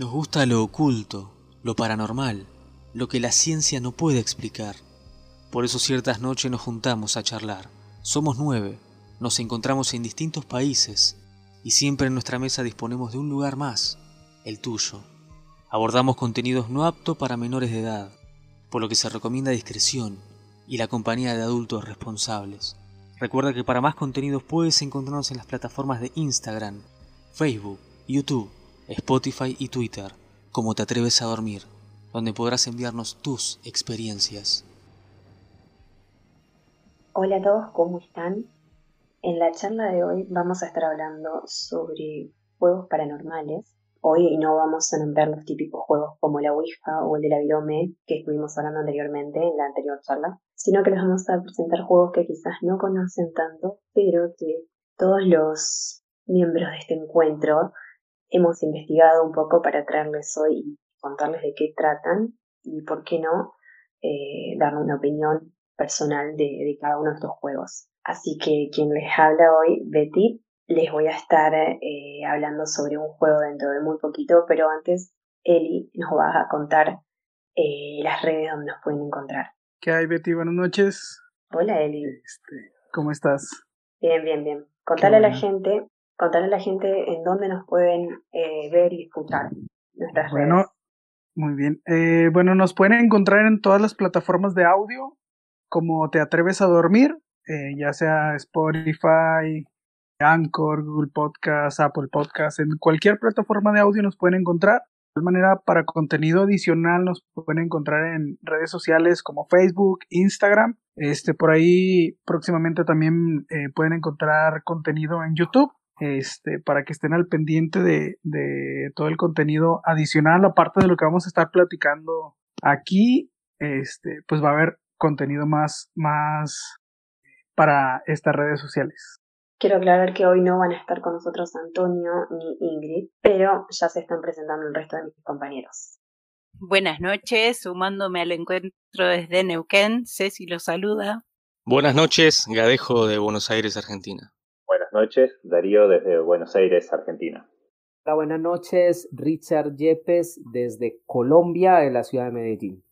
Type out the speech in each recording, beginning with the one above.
Nos gusta lo oculto, lo paranormal, lo que la ciencia no puede explicar. Por eso ciertas noches nos juntamos a charlar. Somos nueve, nos encontramos en distintos países y siempre en nuestra mesa disponemos de un lugar más, el tuyo. Abordamos contenidos no aptos para menores de edad, por lo que se recomienda discreción y la compañía de adultos responsables. Recuerda que para más contenidos puedes encontrarnos en las plataformas de Instagram, Facebook, YouTube, Spotify y Twitter, como te atreves a dormir, donde podrás enviarnos tus experiencias. Hola a todos, ¿cómo están? En la charla de hoy vamos a estar hablando sobre juegos paranormales. Hoy no vamos a nombrar los típicos juegos como la Ouija o el de la Virome que estuvimos hablando anteriormente en la anterior charla, sino que les vamos a presentar juegos que quizás no conocen tanto, pero que todos los miembros de este encuentro hemos investigado un poco para traerles hoy y contarles de qué tratan y, por qué no, eh, dar una opinión personal de, cada uno de estos juegos. Así que quien les habla hoy, Betty, les voy a estar eh, hablando sobre un juego dentro de muy poquito, pero antes Eli nos va a contar eh, las redes donde nos pueden encontrar. ¿Qué hay, Betty? Buenas noches. Hola, Eli. Este, ¿Cómo estás? Bien, bien, bien. Contale a la gente contarle a la gente en dónde nos pueden eh, ver y escuchar nuestras bueno, Muy bien. Eh, bueno, nos pueden encontrar en todas las plataformas de audio, como Te Atreves a Dormir, eh, ya sea Spotify, Anchor, Google Podcast, Apple Podcast, en cualquier plataforma de audio nos pueden encontrar. De manera, para contenido adicional nos pueden encontrar en redes sociales como Facebook, Instagram. Este, por ahí próximamente también pueden encontrar contenido en YouTube este, para que estén al pendiente de, de, todo el contenido adicional, aparte de lo que vamos a estar platicando aquí, este, pues va a haber contenido más, más para estas redes sociales. Quiero aclarar que hoy no van a estar con nosotros Antonio ni Ingrid, pero ya se están presentando el resto de mis compañeros. Buenas noches, sumándome al encuentro desde Neuquén, Ceci los saluda. Buenas noches, Gadejo de Buenos Aires, Argentina noches, Darío desde Buenos Aires, Argentina. Hola, buenas noches, Richard Yepes desde Colombia, en la ciudad de Medellín.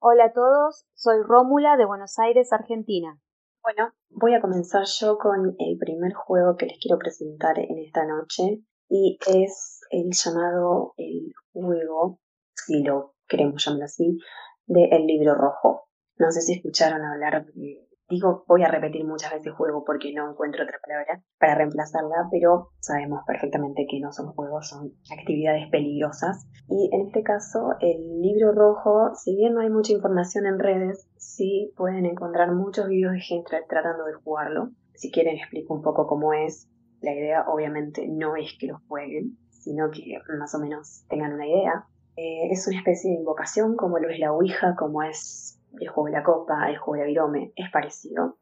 Hola a todos, soy Rómula de Buenos Aires, Argentina. Bueno, voy a comenzar yo con el primer juego que les quiero presentar en esta noche y es el llamado el juego, si lo queremos llamar así, de El libro rojo. No sé si escucharon hablar de Digo, voy a repetir muchas veces juego porque no encuentro otra palabra para reemplazarla, pero sabemos perfectamente que no son juegos, son actividades peligrosas. Y en este caso, el libro rojo, si bien no hay mucha información en redes, sí pueden encontrar muchos videos de gente tratando de jugarlo. Si quieren explico un poco cómo es. La idea obviamente no es que lo jueguen, sino que más o menos tengan una idea. Eh, es una especie de invocación como lo es la Ouija, como es el juego de la copa, el juego de virome, es parecido,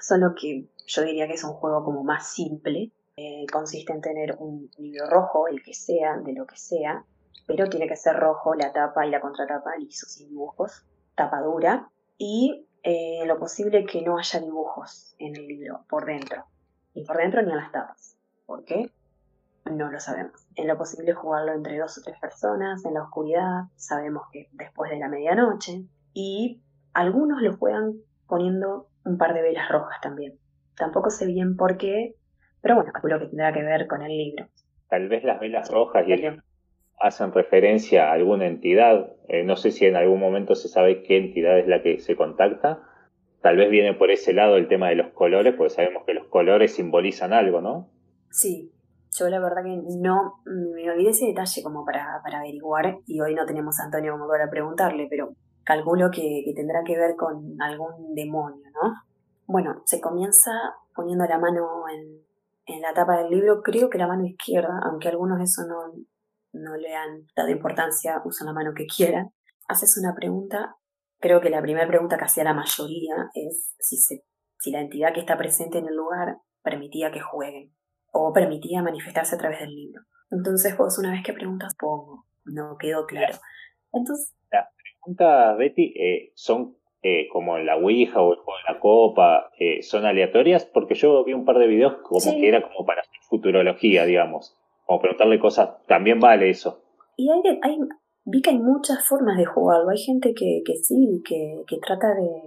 solo que yo diría que es un juego como más simple. Eh, consiste en tener un libro rojo, el que sea, de lo que sea, pero tiene que ser rojo la tapa y la contratapa lisos sin dibujos, tapa dura, y eh, lo posible que no haya dibujos en el libro por dentro, ni por dentro ni en las tapas. ¿Por qué? No lo sabemos. En lo posible jugarlo entre dos o tres personas, en la oscuridad, sabemos que después de la medianoche, y algunos lo juegan poniendo un par de velas rojas también. Tampoco sé bien por qué, pero bueno, calculo que tendrá que ver con el libro. Tal vez las velas rojas hacen referencia a alguna entidad. Eh, no sé si en algún momento se sabe qué entidad es la que se contacta. Tal vez viene por ese lado el tema de los colores, porque sabemos que los colores simbolizan algo, ¿no? Sí, yo la verdad que no me olvidé ese detalle como para, para averiguar y hoy no tenemos a Antonio como para preguntarle, pero calculo que, tendrá que ver con algún demonio, ¿no? Bueno, se comienza poniendo la mano en, la tapa del libro, creo que la mano izquierda, aunque algunos eso no, no le han dado importancia, usan la mano que quieran. Haces una pregunta, creo que la primera pregunta que hacía la mayoría es si, se, si la entidad que está presente en el lugar permitía que jueguen o permitía manifestarse a través del libro. Entonces vos una vez que preguntas, pongo, no quedó claro. Entonces preguntas, Betty, eh, son eh, como en la Ouija o el juego de la copa, eh, son aleatorias, porque yo vi un par de videos como que era como para hacer futurología, digamos, como preguntarle cosas, también vale eso. Y hay, hay, vi que hay muchas formas de jugarlo. Hay gente que, que sí, que, que trata de,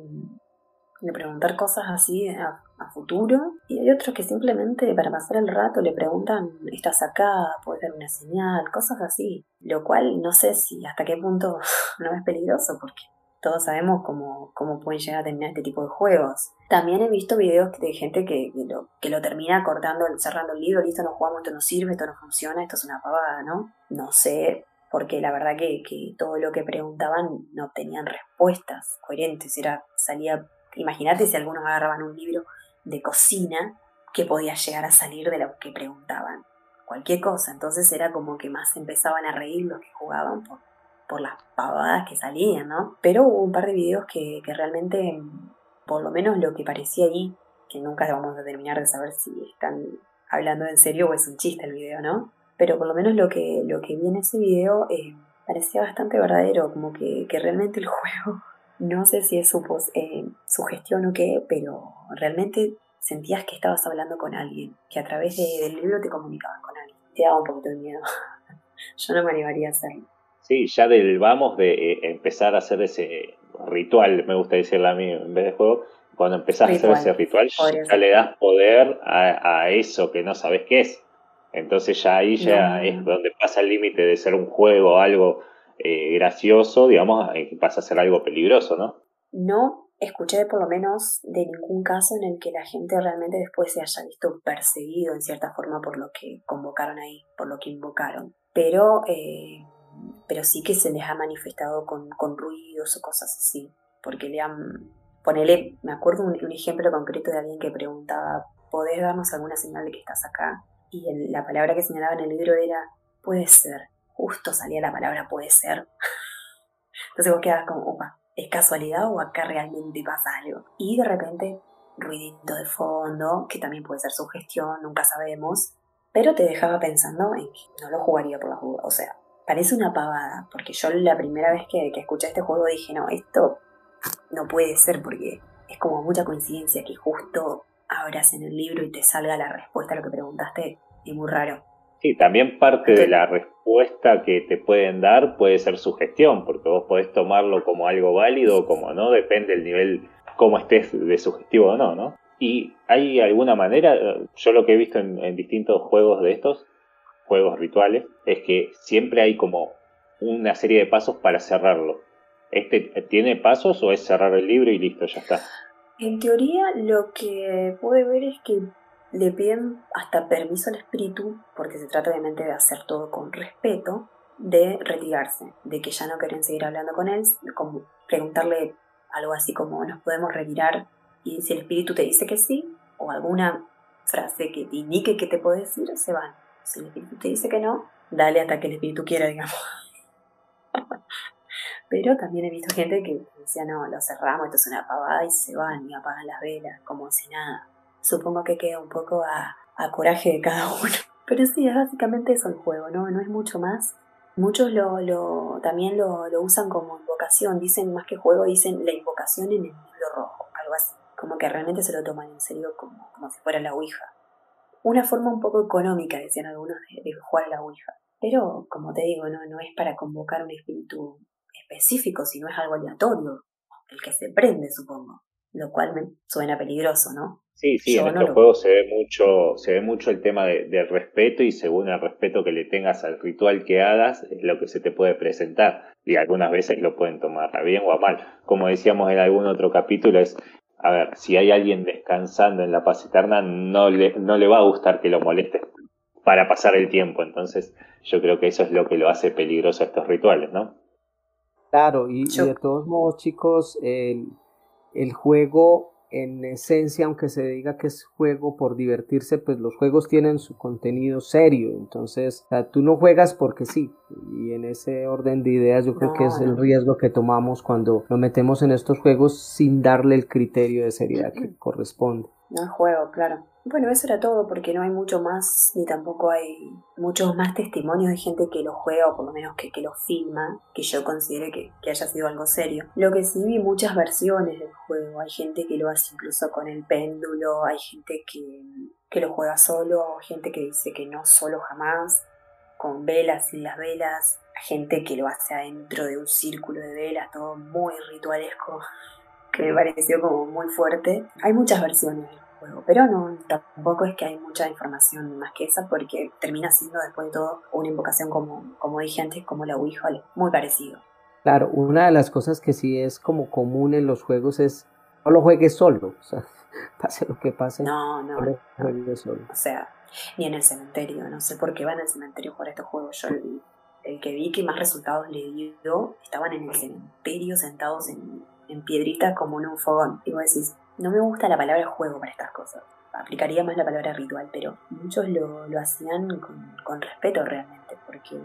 de preguntar cosas así a, a, futuro. Y hay otros que simplemente para pasar el rato le preguntan, ¿estás acá? ¿Puedes dar una señal? Cosas así. Lo cual no sé si hasta qué punto no es peligroso porque todos sabemos cómo, cómo pueden llegar a terminar este tipo de juegos. También he visto videos de gente que, lo, que lo termina cortando, cerrando el libro, listo, no jugamos, esto no sirve, esto no funciona, esto es una pavada, ¿no? No sé, porque la verdad que, que todo lo que preguntaban no tenían respuestas coherentes, era, salía, imagínate si algunos agarraban un libro de cocina que podía llegar a salir de lo que preguntaban, cualquier cosa, entonces era como que más empezaban a reír los que jugaban por, por las pavadas que salían, ¿no? Pero hubo un par de videos que, que realmente, por lo menos lo que parecía ahí, que nunca vamos a terminar de saber si están hablando en serio o es un chiste el video, ¿no? Pero por lo menos lo que, lo que vi en ese video eh, parecía bastante verdadero, como que, que, realmente el juego, no sé si es su, eh, su gestión o qué, pero realmente sentías que estabas hablando con alguien, que a través de, del libro te comunicabas con alguien. Te daba un poquito de miedo. Yo no me animaría a hacerlo. Sí, ya del vamos de eh, empezar a hacer ese ritual, me gusta decirle a mí en vez de juego, cuando empezás ritual. a hacer ese ritual ya le das poder a, a, eso que no sabes qué es. Entonces ya ahí ya no. es donde pasa el límite de ser un juego, algo eh, gracioso, digamos, que pasa a ser algo peligroso, ¿no? No escuché por lo menos de ningún caso en el que la gente realmente después se haya visto perseguido en cierta forma por lo que convocaron ahí, por lo que invocaron. Pero eh, pero sí que se les ha manifestado con, con ruidos o cosas así, porque le han, ponele, me acuerdo un, ejemplo concreto de alguien que preguntaba, ¿podés darnos alguna señal de que estás acá? Y la palabra que señalaba en el libro era, puede ser, justo salía la palabra puede ser. Entonces vos quedabas como, opa, ¿es casualidad o acá realmente pasa algo? Y de repente, ruidito de fondo, que también puede ser sugestión, nunca sabemos, pero te dejaba pensando en que no lo jugaría por la dudas, o sea, parece una pavada, porque yo la primera vez que, que, escuché este juego dije, no, esto no puede ser porque es como mucha coincidencia que justo abras en el libro y te salga la respuesta a lo que preguntaste, es muy raro. Sí, también parte Entonces, de la respuesta que te pueden dar puede ser sugestión, porque vos podés tomarlo como algo válido o como no, depende del nivel, cómo estés de sugestivo o no, ¿no? Y hay alguna manera, yo lo que he visto en, en distintos juegos de estos, juegos rituales es que siempre hay como una serie de pasos para cerrarlo. ¿Este tiene pasos o es cerrar el libro y listo, ya está? En teoría lo que puede ver es que le piden hasta permiso al espíritu, porque se trata obviamente de hacer todo con respeto, de retirarse, de que ya no quieren seguir hablando con él, como preguntarle algo así como nos podemos retirar y si el espíritu te dice que sí, o alguna frase que te indique que te puede decir, se van. Si el espíritu te dice que no, dale hasta que el espíritu quiera, digamos. Pero también he visto gente que decía, no, lo cerramos, esto es una pavada, y se van y apagan las velas, como si nada. Supongo que queda un poco a, a coraje de cada uno. Pero sí, es básicamente eso el juego, ¿no? No es mucho más. Muchos lo, lo, también lo, lo usan como invocación, dicen más que juego, dicen la invocación en el libro rojo, algo así. Como que realmente se lo toman en serio como, como si fuera la Ouija una forma un poco económica, decían algunos, de, de, jugar la Ouija. Pero, como te digo, no, no es para convocar un espíritu específico, sino es algo aleatorio, el que se prende, supongo. Lo cual me suena peligroso, ¿no? Sí, sí, Yo en estos juegos se ve mucho, se ve mucho el tema de, del respeto y según el respeto que le tengas al ritual que hagas, es lo que se te puede presentar. Y algunas veces lo pueden tomar a bien o a mal. Como decíamos en algún otro capítulo, es a ver, si hay alguien descansando en la paz eterna, no le, no le va a gustar que lo moleste para pasar el tiempo. Entonces, yo creo que eso es lo que lo hace peligroso a estos rituales, ¿no? Claro, y, y de todos modos, chicos, el, el juego en esencia, aunque se diga que es juego por divertirse, pues los juegos tienen su contenido serio. Entonces, o sea, tú no juegas porque sí. Y en ese orden de ideas yo creo no, que es el riesgo que tomamos cuando nos metemos en estos juegos sin darle el criterio de seriedad que corresponde. No es juego, claro. Bueno, eso era todo porque no hay mucho más, ni tampoco hay muchos más testimonios de gente que lo juega o por lo menos que, que lo filma, que yo considere que, que, haya sido algo serio. Lo que sí vi muchas versiones del juego, hay gente que lo hace incluso con el péndulo, hay gente que, que lo juega solo, gente que dice que no solo jamás. con velas, sin las velas, gente que lo hace adentro de un círculo de velas, todo muy ritualesco, que me pareció como muy fuerte. Hay muchas versiones del juego, pero no, tampoco es que hay mucha información más que esa, porque termina siendo después de todo una invocación como, como dije antes, como la Ouija, muy parecido. Claro, una de las cosas que sí es como común en los juegos es no lo juegues solo, o sea, pase lo que pase. No, no. No lo juegues solo. O sea, ni en el cementerio, no sé por qué van al cementerio jugar estos juegos. Yo el, el que vi que más resultados le dio, estaban en el cementerio sentados en, en piedrita como en un fogón. Y vos decís, no me gusta la palabra juego para estas cosas. Aplicaría más la palabra ritual, pero muchos lo, lo hacían con, con respeto realmente, porque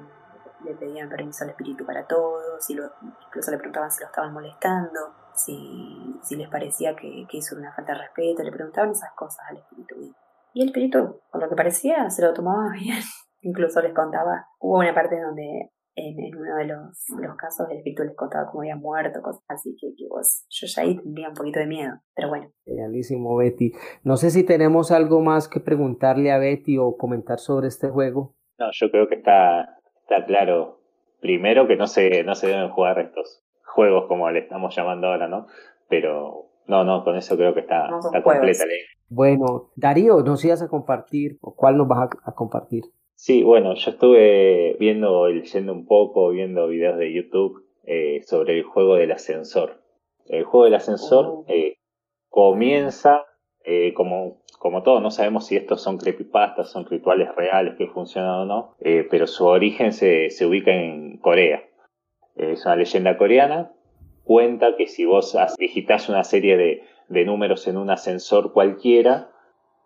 le pedían permiso al espíritu para todos, y lo, incluso le preguntaban si lo estaban molestando, si, si les parecía que, que hizo una falta de respeto, le preguntaban esas cosas al espíritu. Y, el espíritu, por lo que parecía, se lo tomaba bien. Incluso les contaba, hubo una parte donde en, en uno de los, los, casos el espíritu les contaba cómo había muerto, cosas así que, que vos, yo ya ahí tendría un poquito de miedo, pero bueno. Genialísimo, Betty. No sé si tenemos algo más que preguntarle a Betty o comentar sobre este juego. No, yo creo que está, está claro. Primero que no se, no se deben jugar estos juegos como le estamos llamando ahora, ¿no? Pero no, no, con eso creo que está, No está completa la idea. Bueno, Darío, ¿nos ibas a compartir o cuál nos vas a, a compartir? Sí, bueno, yo estuve viendo y leyendo un poco, viendo videos de YouTube eh, sobre el juego del ascensor. El juego del ascensor Oh. eh, comienza eh, como, como todo, no sabemos si estos son creepypastas, son rituales reales que funcionan o no, pero su origen se, se ubica en Corea. Es una leyenda coreana, cuenta que si vos as- digitás una serie de, de números en un ascensor cualquiera,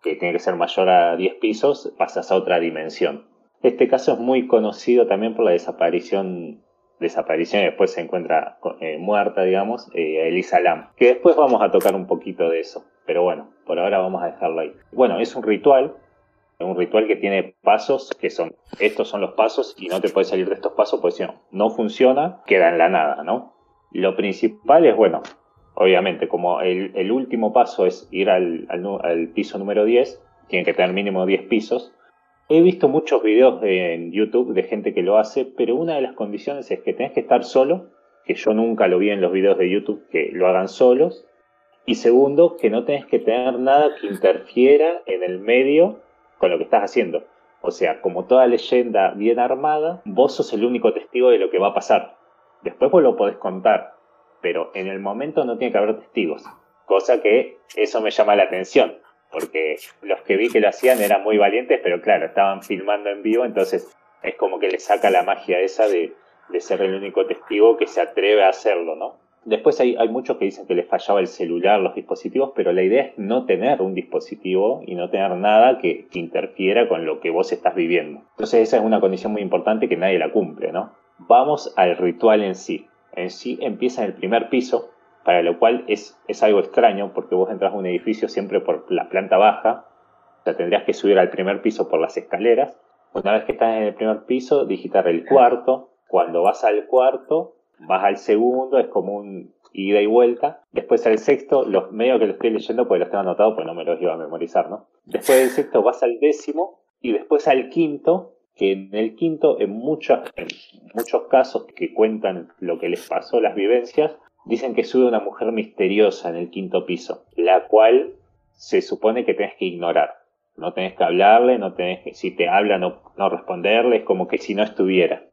que tiene que ser mayor a 10 pisos, pasas a otra dimensión. Este caso es muy conocido también por la desaparición, desaparición y después se encuentra eh, muerta, digamos, eh, Elisa Lam, que después vamos a tocar un poquito de eso, pero bueno, por ahora vamos a dejarlo ahí. Bueno, es un ritual, un ritual que tiene pasos que son, estos son los pasos y no te puedes salir de estos pasos porque si no, no funciona, queda en la nada, ¿no? Lo principal es, bueno, obviamente, como el, último paso es ir al, piso número 10, tiene que tener mínimo 10 pisos. He visto muchos videos de- en YouTube de gente que lo hace, pero una de las condiciones es que tenés que estar solo, que yo nunca lo vi en los videos de YouTube que lo hagan solos. Y segundo, que no tenés que tener nada que interfiera en el medio con lo que estás haciendo. O sea, como toda leyenda bien armada, vos sos el único testigo de lo que va a pasar. Después vos lo podés contar, pero en el momento no tiene que haber testigos. Cosa que eso me llama la atención, porque los que vi que lo hacían eran muy valientes, pero claro, estaban filmando en vivo, entonces es como que le saca la magia esa de, ser el único testigo que se atreve a hacerlo, ¿no? Después hay, hay muchos que dicen que les fallaba el celular, los dispositivos, pero la idea es no tener un dispositivo y no tener nada que, que interfiera con lo que vos estás viviendo. Entonces esa es una condición muy importante que nadie la cumple, ¿no? Vamos al ritual en sí. En sí empieza en el primer piso, para lo cual es, es algo extraño porque vos entras a un edificio siempre por la planta baja, o sea, tendrías que subir al primer piso por las escaleras. Una vez que estás en el primer piso, digitar el cuarto. Cuando vas al cuarto, vas al segundo, es como un ida y vuelta. Después al sexto, los medio que lo estoy leyendo porque los tengo anotados, pues no me los iba a memorizar, ¿no? Después del sexto vas al décimo y después al quinto, que en el quinto, en muchos, en muchos casos que cuentan lo que les pasó, las vivencias, dicen que sube una mujer misteriosa en el quinto piso, la cual se supone que tenés que ignorar. No tenés que hablarle, no tenés que, si te habla, no, no responderle, es como que si no estuviera.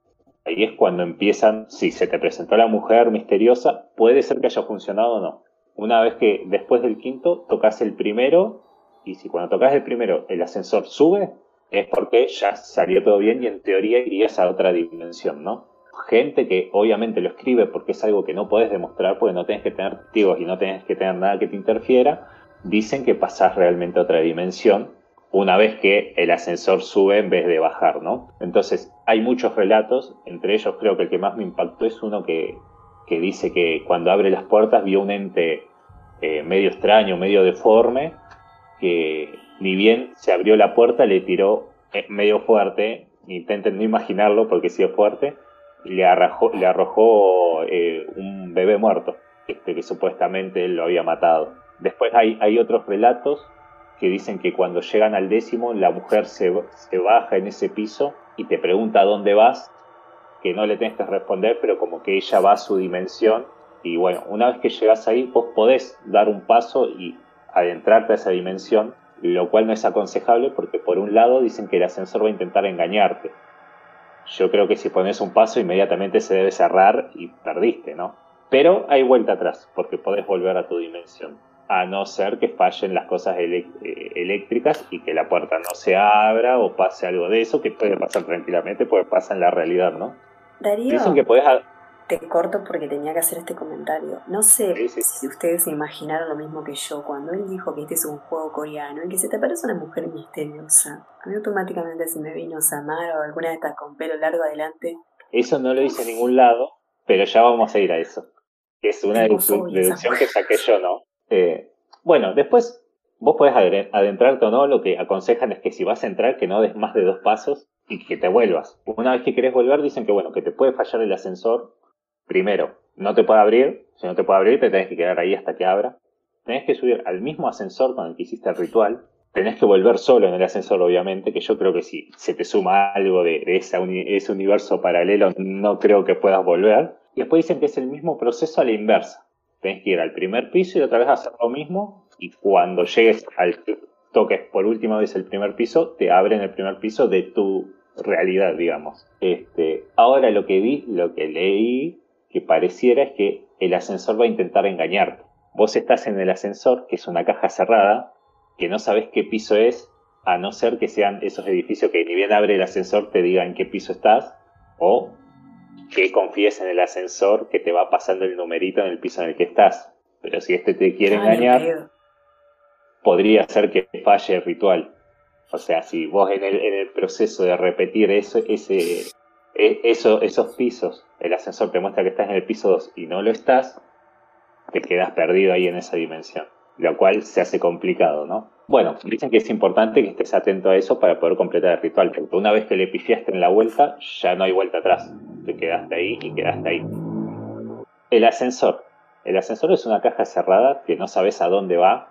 Ahí es cuando empiezan, si se te presentó la mujer misteriosa, puede ser que haya funcionado o no. Una vez que después del quinto tocas el primero, y si cuando tocas el primero el ascensor sube, es porque ya salió todo bien y en teoría irías a otra dimensión, ¿no? Gente que obviamente lo escribe porque es algo que no puedes demostrar, porque no tenés que tener testigos y no tenés que tener nada que te interfiera, dicen que pasás realmente a otra dimensión una vez que el ascensor sube en vez de bajar, ¿no? Entonces, hay muchos relatos, entre ellos creo que el que más me impactó es uno que, que dice que cuando abre las puertas vio un ente eh, medio extraño, medio deforme, que ni bien se abrió la puerta le tiró eh, medio fuerte, intenten no imaginarlo porque sí es fuerte, le le arrojó eh, un bebé muerto, este, que supuestamente él lo había matado. Después hay, otros relatos que dicen que cuando llegan al décimo la mujer se, baja en ese piso y te pregunta dónde vas, que no le tienes que responder, pero como que ella va a su dimensión. Y bueno, una vez que llegas ahí, vos podés dar un paso y adentrarte a esa dimensión, lo cual no es aconsejable porque por un lado dicen que el ascensor va a intentar engañarte. Yo creo que si pones un paso inmediatamente se debe cerrar y perdiste, ¿no? Pero hay vuelta atrás porque podés volver a tu dimensión a no ser que fallen las cosas eh, eléctricas y que la puerta no se abra o pase algo de eso, que puede pasar tranquilamente, puede pasar en la realidad, ¿no? Darío, Dicen que podés... Te corto porque tenía que hacer este comentario. No sé si ustedes se imaginaron lo mismo que yo cuando él dijo que este es un juego coreano en que se te aparece una mujer misteriosa. A mí automáticamente se me vino Samar o alguna de estas con pelo largo adelante. Eso no lo dice en ningún lado, pero ya vamos a ir a eso. Es una deducción que saqué yo, ¿no? Eh, bueno, después vos podés adentrarte o no, lo que aconsejan es que si vas a entrar que no des más de dos pasos y que te vuelvas. Una vez que querés volver dicen que bueno, que te puede fallar el ascensor. Primero, no te puede abrir, si no te puede abrir te tenés que quedar ahí hasta que abra. Tenés que subir al mismo ascensor con el que hiciste el ritual. Tenés que volver solo en el ascensor, obviamente, que yo creo que si se te suma algo de, ese universo paralelo, no creo que puedas volver. Y después dicen que es el mismo proceso a la inversa Tienes que ir al primer piso y otra vez hacer lo mismo. Y cuando llegues al toques por última vez el primer piso, te abren el primer piso de tu realidad, digamos. Este, ahora lo que vi, lo que leí, que pareciera es que el ascensor va a intentar engañarte. Vos estás en el ascensor, que es una caja cerrada, que no sabes qué piso es, a no ser que sean esos edificios que ni bien abre el ascensor te digan qué piso estás, o que confíes en el ascensor que te va pasando el numerito en el piso en el que estás. Pero si este te quiere engañar, podría ser que falle el ritual. O sea, si vos en el, en el proceso de repetir eso, ese, eso, esos pisos, el ascensor te muestra que estás en el piso 2 y no lo estás, te quedas perdido ahí en esa dimensión. Lo cual se hace complicado, ¿no? Bueno, dicen que es importante que estés atento a eso para poder completar el ritual, porque una vez que le pifiaste en la vuelta, ya no hay vuelta atrás. Te quedaste ahí y quedaste ahí. El ascensor. El ascensor es una caja cerrada que no sabes a dónde va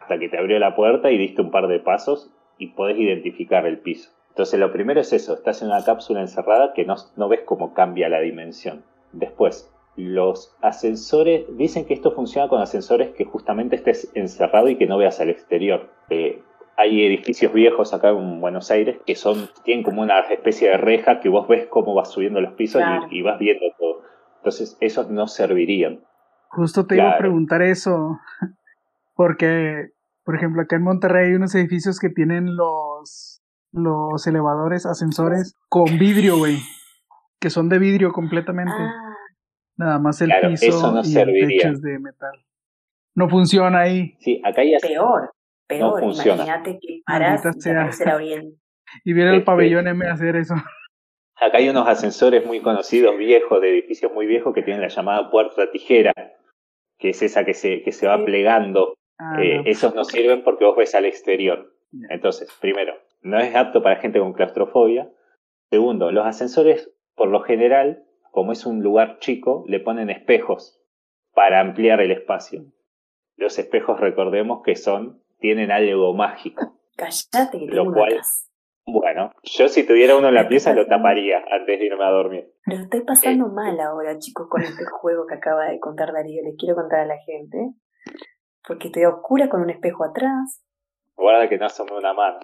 hasta que te abrió la puerta y diste un par de pasos y podés identificar el piso. Entonces lo primero es eso, estás en una cápsula encerrada que no, no ves cómo cambia la dimensión. Después, los ascensores, dicen que esto funciona con ascensores que justamente estés encerrado y que no veas al exterior. Eh, hay edificios viejos acá en Buenos Aires que son tienen como una especie de reja que vos ves cómo vas subiendo los pisos y, vas viendo todo. Entonces, esos no servirían. Justo te iba a preguntar eso, porque, por ejemplo, acá en Monterrey hay unos edificios que tienen los, los elevadores, ascensores con vidrio, güey, que son de vidrio completamente. Ah. Nada más el piso y el techo es de metal. No funciona ahí. Sí, acá ya peor, peor. No Imagínate que paras y Y viene el pabellón M a hacer eso. Acá hay unos ascensores muy conocidos, viejos, de edificios muy viejos, que tienen la llamada puerta tijera, que es esa que se, que se va plegando. Ah, eh, esos no sirven porque vos ves al exterior. Entonces, primero, no es apto para gente con claustrofobia. Segundo, los ascensores, por lo general, como es un lugar chico, le ponen espejos para ampliar el espacio. Los espejos, recordemos que son, tienen algo mágico. Callate que lo cual, Bueno, yo si tuviera uno en la pieza lo taparía antes de irme a dormir. Pero estoy pasando eh, mal ahora, chicos, con este juego que acaba de contar Darío. Les quiero contar a la gente. Porque estoy oscura con un espejo atrás. Guarda que no asome una mano.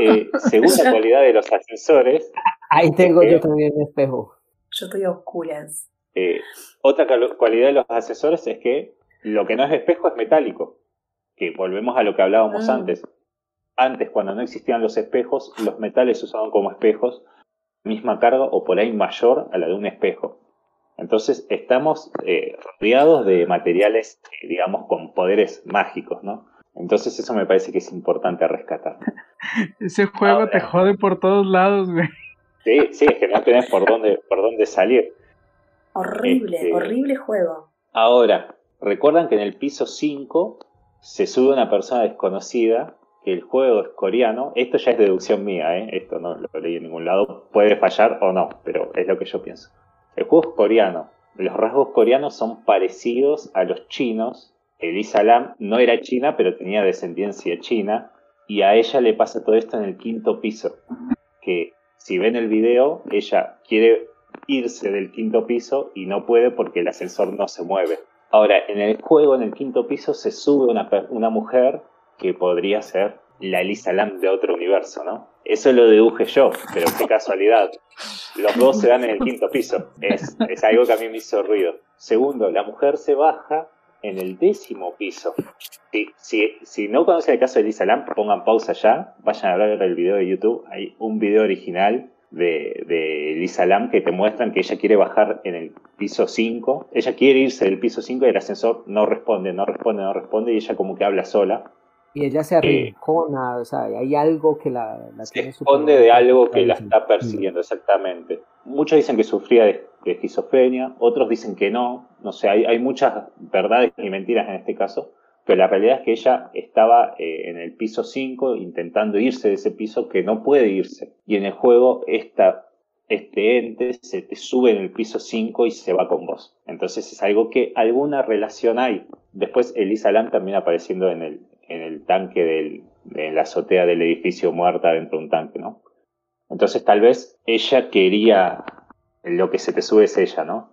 Eh, segunda cualidad de los ascensores. Ahí tengo yo también un espejo. Yo estoy a oscuras. Eh, otra cualidad de los asesores es que lo que no es espejo es metálico. Que volvemos a lo que hablábamos ah. antes. Antes, cuando no existían los espejos, los metales se usaban como espejos, misma carga o por ahí mayor a la de un espejo. Entonces estamos eh, rodeados de materiales, eh, digamos, con poderes mágicos, ¿no? Entonces eso me parece que es importante rescatar. Ese juego te jode por todos lados, güey. Sí, sí, es que no tenés por dónde, por dónde salir. Horrible, este, horrible juego. Ahora, recuerdan que en el piso 5 se sube una persona desconocida, que el juego es coreano. Esto ya es deducción mía, ¿eh? esto no lo leí en ningún lado. Puede fallar o no, pero es lo que yo pienso. El juego es coreano. Los rasgos coreanos son parecidos a los chinos. Elisa Lam no era china, pero tenía descendencia china. Y a ella le pasa todo esto en el quinto piso. Que si ven el video, ella quiere irse del quinto piso y no puede porque el ascensor no se mueve. Ahora, en el juego, en el quinto piso, se sube una, una mujer que podría ser la Elisa Lam de otro universo, ¿no? Eso lo deduje yo, pero qué casualidad. Los dos se dan en el quinto piso. Es, es algo que a mí me hizo ruido. Segundo, la mujer se baja en el décimo piso. Si, si, si no conocen el caso de Elisa Lam, pongan pausa ya, vayan a ver el video de YouTube. Hay un video original de, de Elisa Lam que te muestran que ella quiere bajar en el piso 5. Ella quiere irse del piso 5 y el ascensor no responde, no responde, no responde y ella como que habla sola. Y ella se arrincona, o sea, hay algo que la, la se esconde de algo que la está persiguiendo, exactamente. Muchos dicen que sufría de, esquizofrenia, otros dicen que no, no sé, hay, hay, muchas verdades y mentiras en este caso, pero la realidad es que ella estaba eh, en el piso 5 intentando irse de ese piso que no puede irse. Y en el juego esta, este ente se te sube en el piso 5 y se va con vos. Entonces es algo que alguna relación hay. Después Elisa Lam también apareciendo en el, en el tanque del, en la azotea del edificio muerta dentro de un tanque, ¿no? Entonces tal vez ella quería, lo que se te sube es ella, ¿no?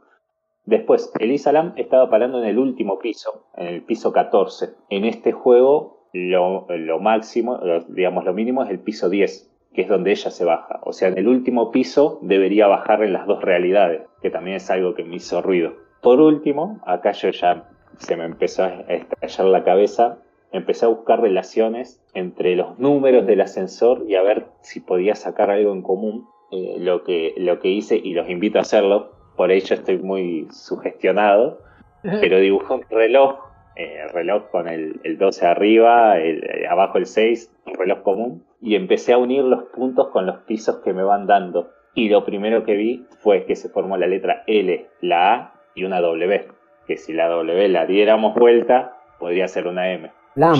Después, Elisa Lam estaba parando en el último piso, en el piso 14. En este juego, lo, lo máximo, digamos, lo mínimo es el piso 10, que es donde ella se baja. O sea, en el último piso debería bajar en las dos realidades, que también es algo que me hizo ruido. Por último, acá yo ya se me empezó a estallar la cabeza empecé a buscar relaciones entre los números del ascensor y a ver si podía sacar algo en común. Eh, lo, que, lo que hice, y los invito a hacerlo, por ello estoy muy sugestionado, pero dibujé un reloj, eh, reloj con el, el 12 arriba, el, eh, abajo el 6, un reloj común, y empecé a unir los puntos con los pisos que me van dando. Y lo primero que vi fue que se formó la letra L, la A y una W, que si la W la diéramos vuelta, podría ser una M.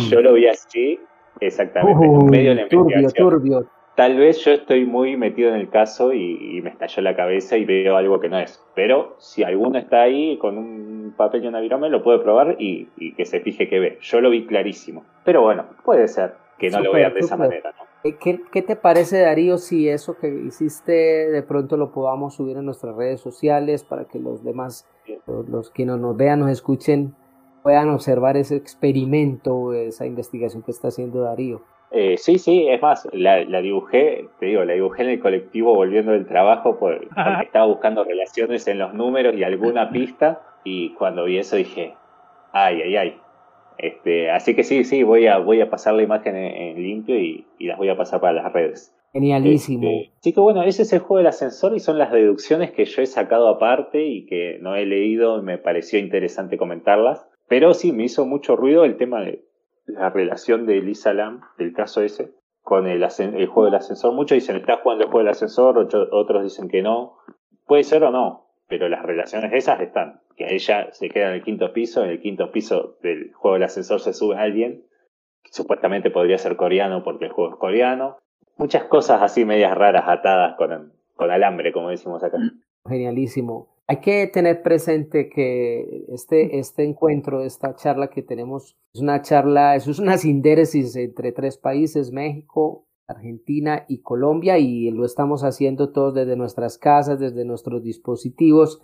Yo lo vi así, exactamente, en medio de la investigación. Turbio, Tal vez yo estoy muy metido en el caso y, me estalló la cabeza y veo algo que no es. Pero si alguno está ahí con un papel y una virome, lo puede probar y, que se fije que ve. Yo lo vi clarísimo. Pero bueno, puede ser que no lo vean de esa manera. ¿no? Eh, ¿Qué, ¿Qué, te parece, Darío, si eso que hiciste de pronto lo podamos subir en nuestras redes sociales para que los demás, los, los que nos vean, nos escuchen, puedan observar ese experimento, esa investigación que está haciendo Darío. Eh, sí, sí, es más, la, dibujé, te digo, la dibujé en el colectivo volviendo del trabajo porque estaba buscando relaciones en los números y alguna pista y cuando vi eso dije, ay, ay, ay. Este, así que sí, sí, voy a, voy a pasar la imagen en, limpio y, las voy a pasar para las redes. Genialísimo. Este, sí que bueno, ese es el juego del ascensor y son las deducciones que yo he sacado aparte y que no he leído y me pareció interesante comentarlas. Pero sí, me hizo mucho ruido el tema de la relación de Elisa Lam, del caso ese, con el, el juego del ascensor. Muchos dicen, está jugando el juego del ascensor, otros dicen que no. Puede ser o no, pero las relaciones esas están. Que ella se queda en el quinto piso, en el quinto piso del juego del ascensor se sube alguien, supuestamente podría ser coreano porque el juego es coreano. Muchas cosas así medias raras atadas con, con alambre, como decimos acá. Genialísimo. Hay que tener presente que este, este encuentro, esta charla que tenemos, es una charla, eso es una sindéresis entre tres países, México, Argentina y Colombia, y lo estamos haciendo todos desde nuestras casas, desde nuestros dispositivos,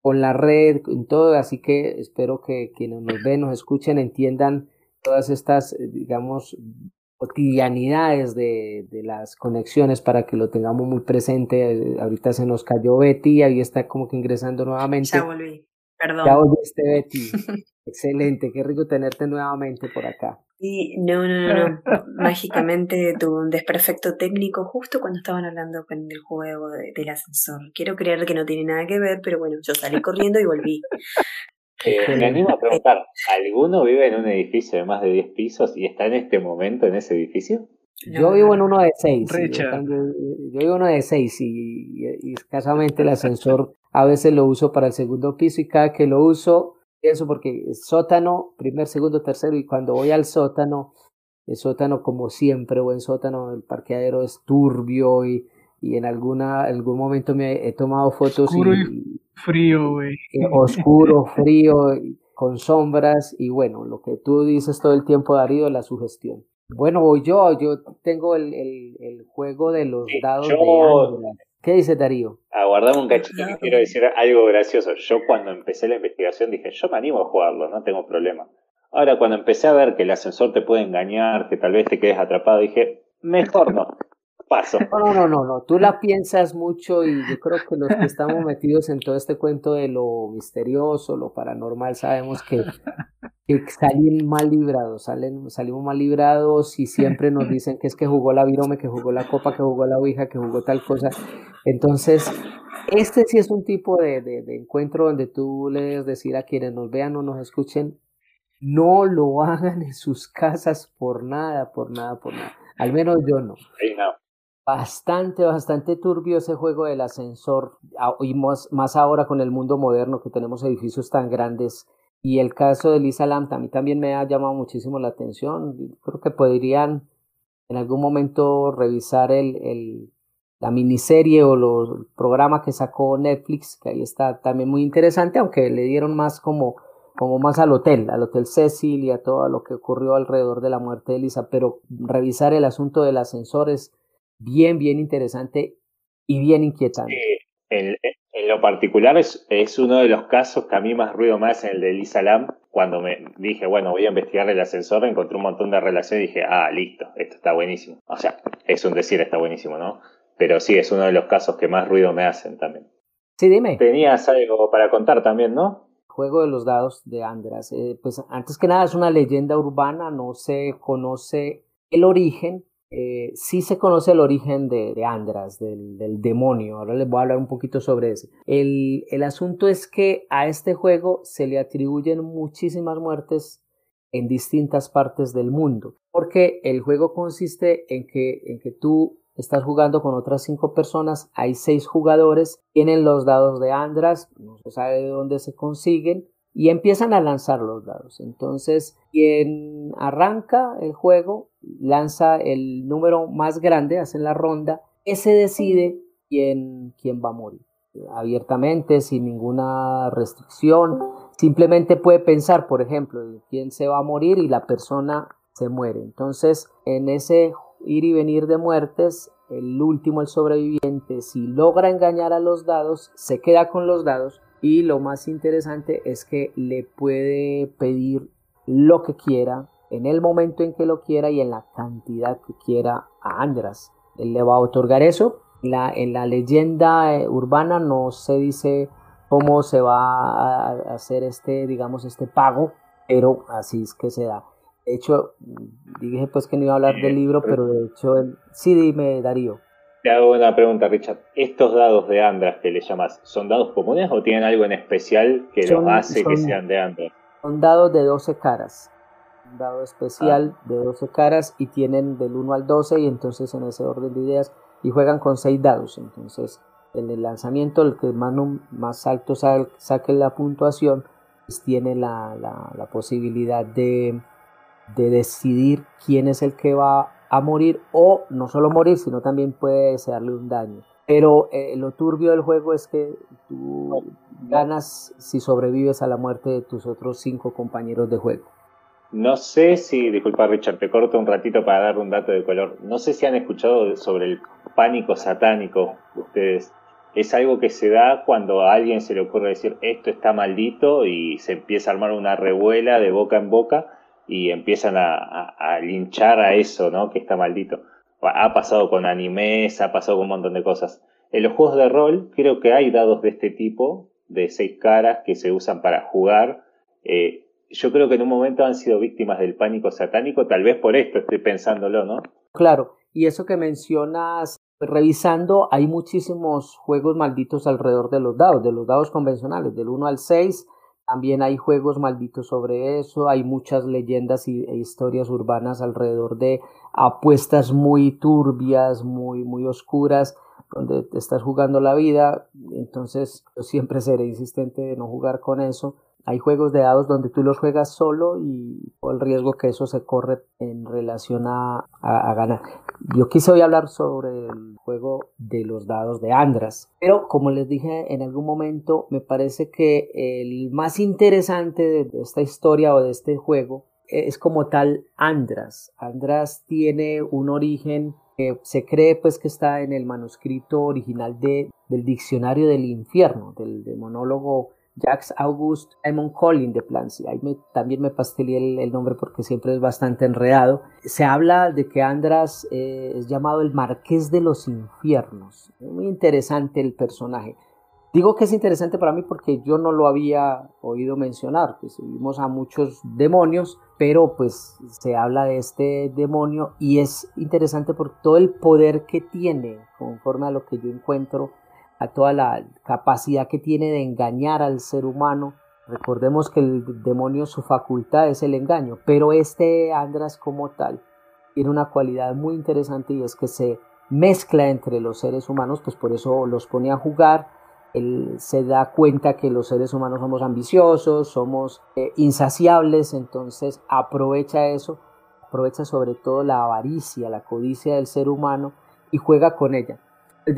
con la red, en todo, así que espero que quienes nos ven, nos escuchen, entiendan todas estas, eh, digamos, cotidianidades de, de, las conexiones para que lo tengamos muy presente. Ahorita se nos cayó Betty, ahí está como que ingresando nuevamente. Ya volví, perdón. Ya volviste Betty. Excelente, qué rico tenerte nuevamente por acá. Sí, no, no, no, no. Mágicamente tuve un desperfecto técnico justo cuando estaban hablando con el juego del ascensor. Quiero creer que no tiene nada que ver, pero bueno, yo salí corriendo y volví. Eh, me animo a preguntar, ¿alguno vive en un edificio de más de 10 pisos y está en este momento en ese edificio? Yo vivo en uno de 6. Yo, vivo en uno de 6 y, y, escasamente el ascensor a veces lo uso para el segundo piso y cada que lo uso, pienso porque es sótano, primer, segundo, tercero y cuando voy al sótano, el sótano como siempre, buen sótano, el parqueadero es turbio y, y en alguna, algún momento me he tomado fotos y Frío, güey. Eh, oscuro, frío, con sombras y bueno, lo que tú dices todo el tiempo, Darío, la sugestión. Bueno, voy yo, yo tengo el, el, juego de los dados de Andras. ¿Qué dice Darío? Aguardame un cachito que quiero decir algo gracioso. Yo cuando empecé la investigación dije, yo me animo a jugarlo, no tengo problema. Ahora cuando empecé a ver que el ascensor te puede engañar, que tal vez te quedes atrapado, dije, mejor no paso. No, no, no, no, tú la piensas mucho y yo creo que los que estamos metidos en todo este cuento de lo misterioso, lo paranormal, sabemos que, que salen mal librados, salen, salimos mal librados y siempre nos dicen que es que jugó la virome, que jugó la copa, que jugó la ouija, que jugó tal cosa. Entonces, este sí es un tipo de, de, de encuentro donde tú le debes decir a quienes nos vean o nos escuchen, no lo hagan en sus casas por nada, por nada, por nada. Al menos yo no. Sí, no bastante, bastante turbio ese juego del ascensor, y más, ahora con el mundo moderno que tenemos edificios tan grandes. Y el caso de Lisa Lam a mí también me ha llamado muchísimo la atención. Creo que podrían en algún momento revisar el, el, la miniserie o el programa que sacó Netflix, que ahí está también muy interesante, aunque le dieron más como, como más al hotel, al Hotel Cecil y a todo lo que ocurrió alrededor de la muerte de Lisa, pero revisar el asunto del ascensor es, bien, bien interesante y bien inquietante. en, lo particular es, es, uno de los casos que a mí más ruido me hace el de Lisa Lam. Cuando me dije, bueno, voy a investigar el ascensor, encontré un montón de relaciones y dije, ah, listo, esto está buenísimo. O sea, es un decir, está buenísimo, ¿no? Pero sí, es uno de los casos que más ruido me hacen también. Sí, dime. Tenías algo para contar también, ¿no? Juego de los dados de Andras. Eh, pues antes que nada es una leyenda urbana, no se conoce el origen, eh, sí se conoce el origen de, Andras, del, demonio. Ahora les voy a hablar un poquito sobre eso. El, el, asunto es que a este juego se le atribuyen muchísimas muertes en distintas partes del mundo. Porque el juego consiste en que, en que tú estás jugando con otras cinco personas, hay seis jugadores, tienen los dados de Andras, no se sabe de dónde se consiguen, y empiezan a lanzar los dados. Entonces, quien arranca el juego lanza el número más grande, hacen la ronda, ese decide quién, quién va a morir. Abiertamente, sin ninguna restricción. Simplemente puede pensar, por ejemplo, quién se va a morir y la persona se muere. Entonces, en ese ir y venir de muertes, el último, el sobreviviente, si logra engañar a los dados, se queda con los dados y lo más interesante es que le puede pedir lo que quiera en el momento en que lo quiera y en la cantidad que quiera a Andras. Él le va a otorgar eso. La, en la leyenda eh, urbana no se dice cómo se va a hacer este, digamos, este pago, pero así es que se da. De hecho, dije pues que no iba a hablar del libro, pero de hecho, sí, dime Darío. Te hago una pregunta, Richard. ¿Estos dados de Andras que le llamas, son dados comunes o tienen algo en especial que los hace que sean de Andras? Son dados de 12 caras. Un dado especial ah. de 12 caras y tienen del 1 al 12 y entonces en ese orden de ideas y juegan con 6 dados. Entonces, en el lanzamiento, el que más, más alto saque la puntuación, pues tiene la, la, posibilidad de, de decidir quién es el que va a morir o no solo morir, sino también puede desearle un daño. Pero eh, lo turbio del juego es que tú ganas si sobrevives a la muerte de tus otros cinco compañeros de juego. No sé si, disculpa Richard, te corto un ratito para dar un dato de color. No sé si han escuchado sobre el pánico satánico ustedes. Es algo que se da cuando a alguien se le ocurre decir esto está maldito y se empieza a armar una revuela de boca en boca y empiezan a, linchar a eso, ¿no? Que está maldito. Ha pasado con animes, ha pasado con un montón de cosas. En los juegos de rol creo que hay dados de este tipo, de seis caras, que se usan para jugar. Eh, yo creo que en un momento han sido víctimas del pánico satánico, tal vez por esto estoy pensándolo, ¿no? Claro, y eso que mencionas, revisando, hay muchísimos juegos malditos alrededor de los dados, de los dados convencionales, del 1 al 6 también hay juegos malditos sobre eso, hay muchas leyendas e historias urbanas alrededor de apuestas muy turbias, muy, muy oscuras, donde te estás jugando la vida, entonces yo siempre seré insistente de no jugar con eso hay juegos de dados donde tú los juegas solo y el riesgo que eso se corre en relación a, ganar. Yo quise hoy hablar sobre el juego de los dados de Andras, pero como les dije en algún momento, me parece que el más interesante de esta historia o de este juego es como tal Andras. Andras tiene un origen que se cree pues que está en el manuscrito original de, del diccionario del infierno, del, monólogo Jacques Auguste Simon Collin de Plancy. Ahí también me pastelé el, nombre porque siempre es bastante enredado. Se habla de que Andras eh, es llamado el marqués de los infiernos. muy interesante el personaje. Digo que es interesante para mí porque yo no lo había oído mencionar, pues vimos a muchos demonios, pero pues se habla de este demonio y es interesante por todo el poder que tiene, conforme a lo que yo encuentro, a toda la capacidad que tiene de engañar al ser humano. Recordemos que el demonio su facultad es el engaño, pero este Andras como tal tiene una cualidad muy interesante y es que se mezcla entre los seres humanos, pues por eso los pone a jugar él se da cuenta que los seres humanos somos ambiciosos, somos eh, insaciables, entonces aprovecha eso, aprovecha sobre todo la avaricia, la codicia del ser humano y juega con ella.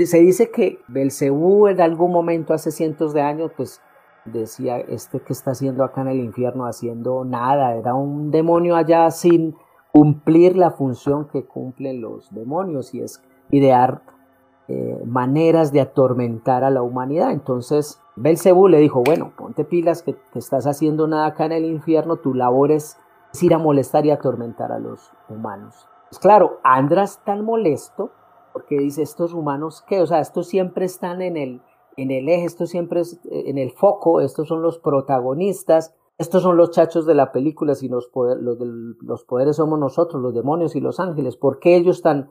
Se dice que Belcebú en algún momento hace cientos de años, pues decía, este que está haciendo acá en el infierno, haciendo nada, era un demonio allá sin cumplir la función que cumplen los demonios y es idear eh, maneras de atormentar a la humanidad. Entonces, Belcebú le dijo, bueno, ponte pilas que, te estás haciendo nada acá en el infierno, tu labor es, ir a molestar y atormentar a los humanos. Pues claro, Andras tan molesto porque dice, estos humanos, ¿qué? O sea, estos siempre están en el, en el eje, estos siempre es, eh, en el foco, estos son los protagonistas, estos son los chachos de la película, si los, los, los poderes somos nosotros, los demonios y los ángeles, ¿por qué ellos están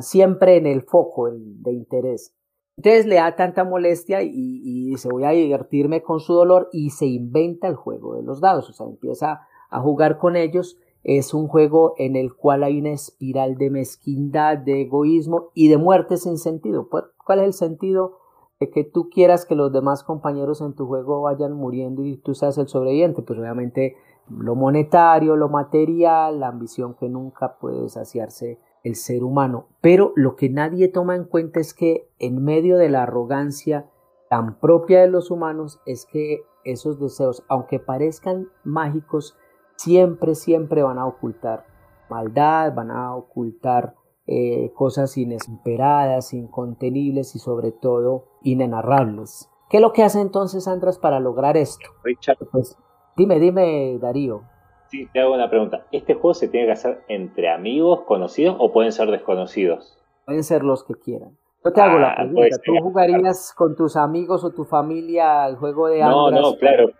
siempre en el foco de interés. Entonces le da tanta molestia y, y, dice voy a divertirme con su dolor y se inventa el juego de los dados, o sea, empieza a jugar con ellos. Es un juego en el cual hay una espiral de mezquindad, de egoísmo y de muerte sin sentido. ¿Cuál es el sentido de que tú quieras que los demás compañeros en tu juego vayan muriendo y tú seas el sobreviviente? Pues obviamente lo monetario, lo material, la ambición que nunca puede saciarse el ser humano. Pero lo que nadie toma en cuenta es que en medio de la arrogancia tan propia de los humanos es que esos deseos, aunque parezcan mágicos, siempre, siempre van a ocultar maldad, van a ocultar eh, cosas inesperadas, incontenibles y sobre todo inenarrables. ¿Qué es lo que hace entonces András para lograr esto? Pues, dime, dime Darío. Sí, te hago una pregunta. ¿Este juego se tiene que hacer entre amigos, conocidos o pueden ser desconocidos? Pueden ser los que quieran. Yo te hago la ah, pregunta. ¿Tú jugarías con tus amigos o tu familia al juego de No, no, claro.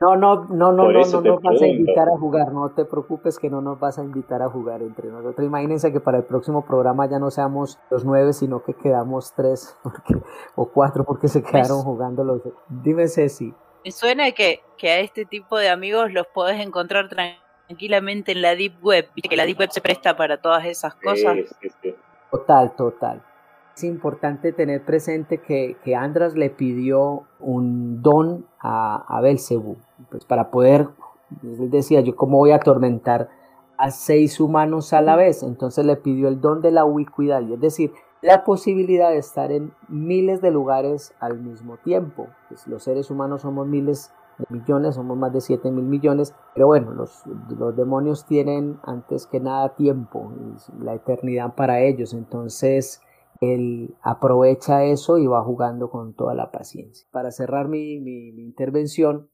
No, no, no, no, no, no nos vas a invitar a jugar, no te preocupes que no nos vas a invitar a jugar entre nosotros. Imagínense que para el próximo programa ya no seamos los nueve, sino que quedamos tres o cuatro porque se quedaron jugando los... Dime Ceci. Me suena que, que a este tipo de amigos los podés encontrar tranquilamente en la Deep Web, que la Deep Web se presta para todas esas cosas. Total, total. Es importante tener presente que, que Andras le pidió un don a, a Belcebú, pues para poder, él decía, yo cómo voy a atormentar a seis humanos a la vez, entonces le pidió el don de la ubicuidad, es decir, la posibilidad de estar en miles de lugares al mismo tiempo. Pues los seres humanos somos miles de millones, somos más de 7 mil millones, pero bueno, los, los demonios tienen antes que nada tiempo, la eternidad para ellos, entonces él aprovecha eso y va jugando con toda la paciencia. Para cerrar mi, mi, mi intervención,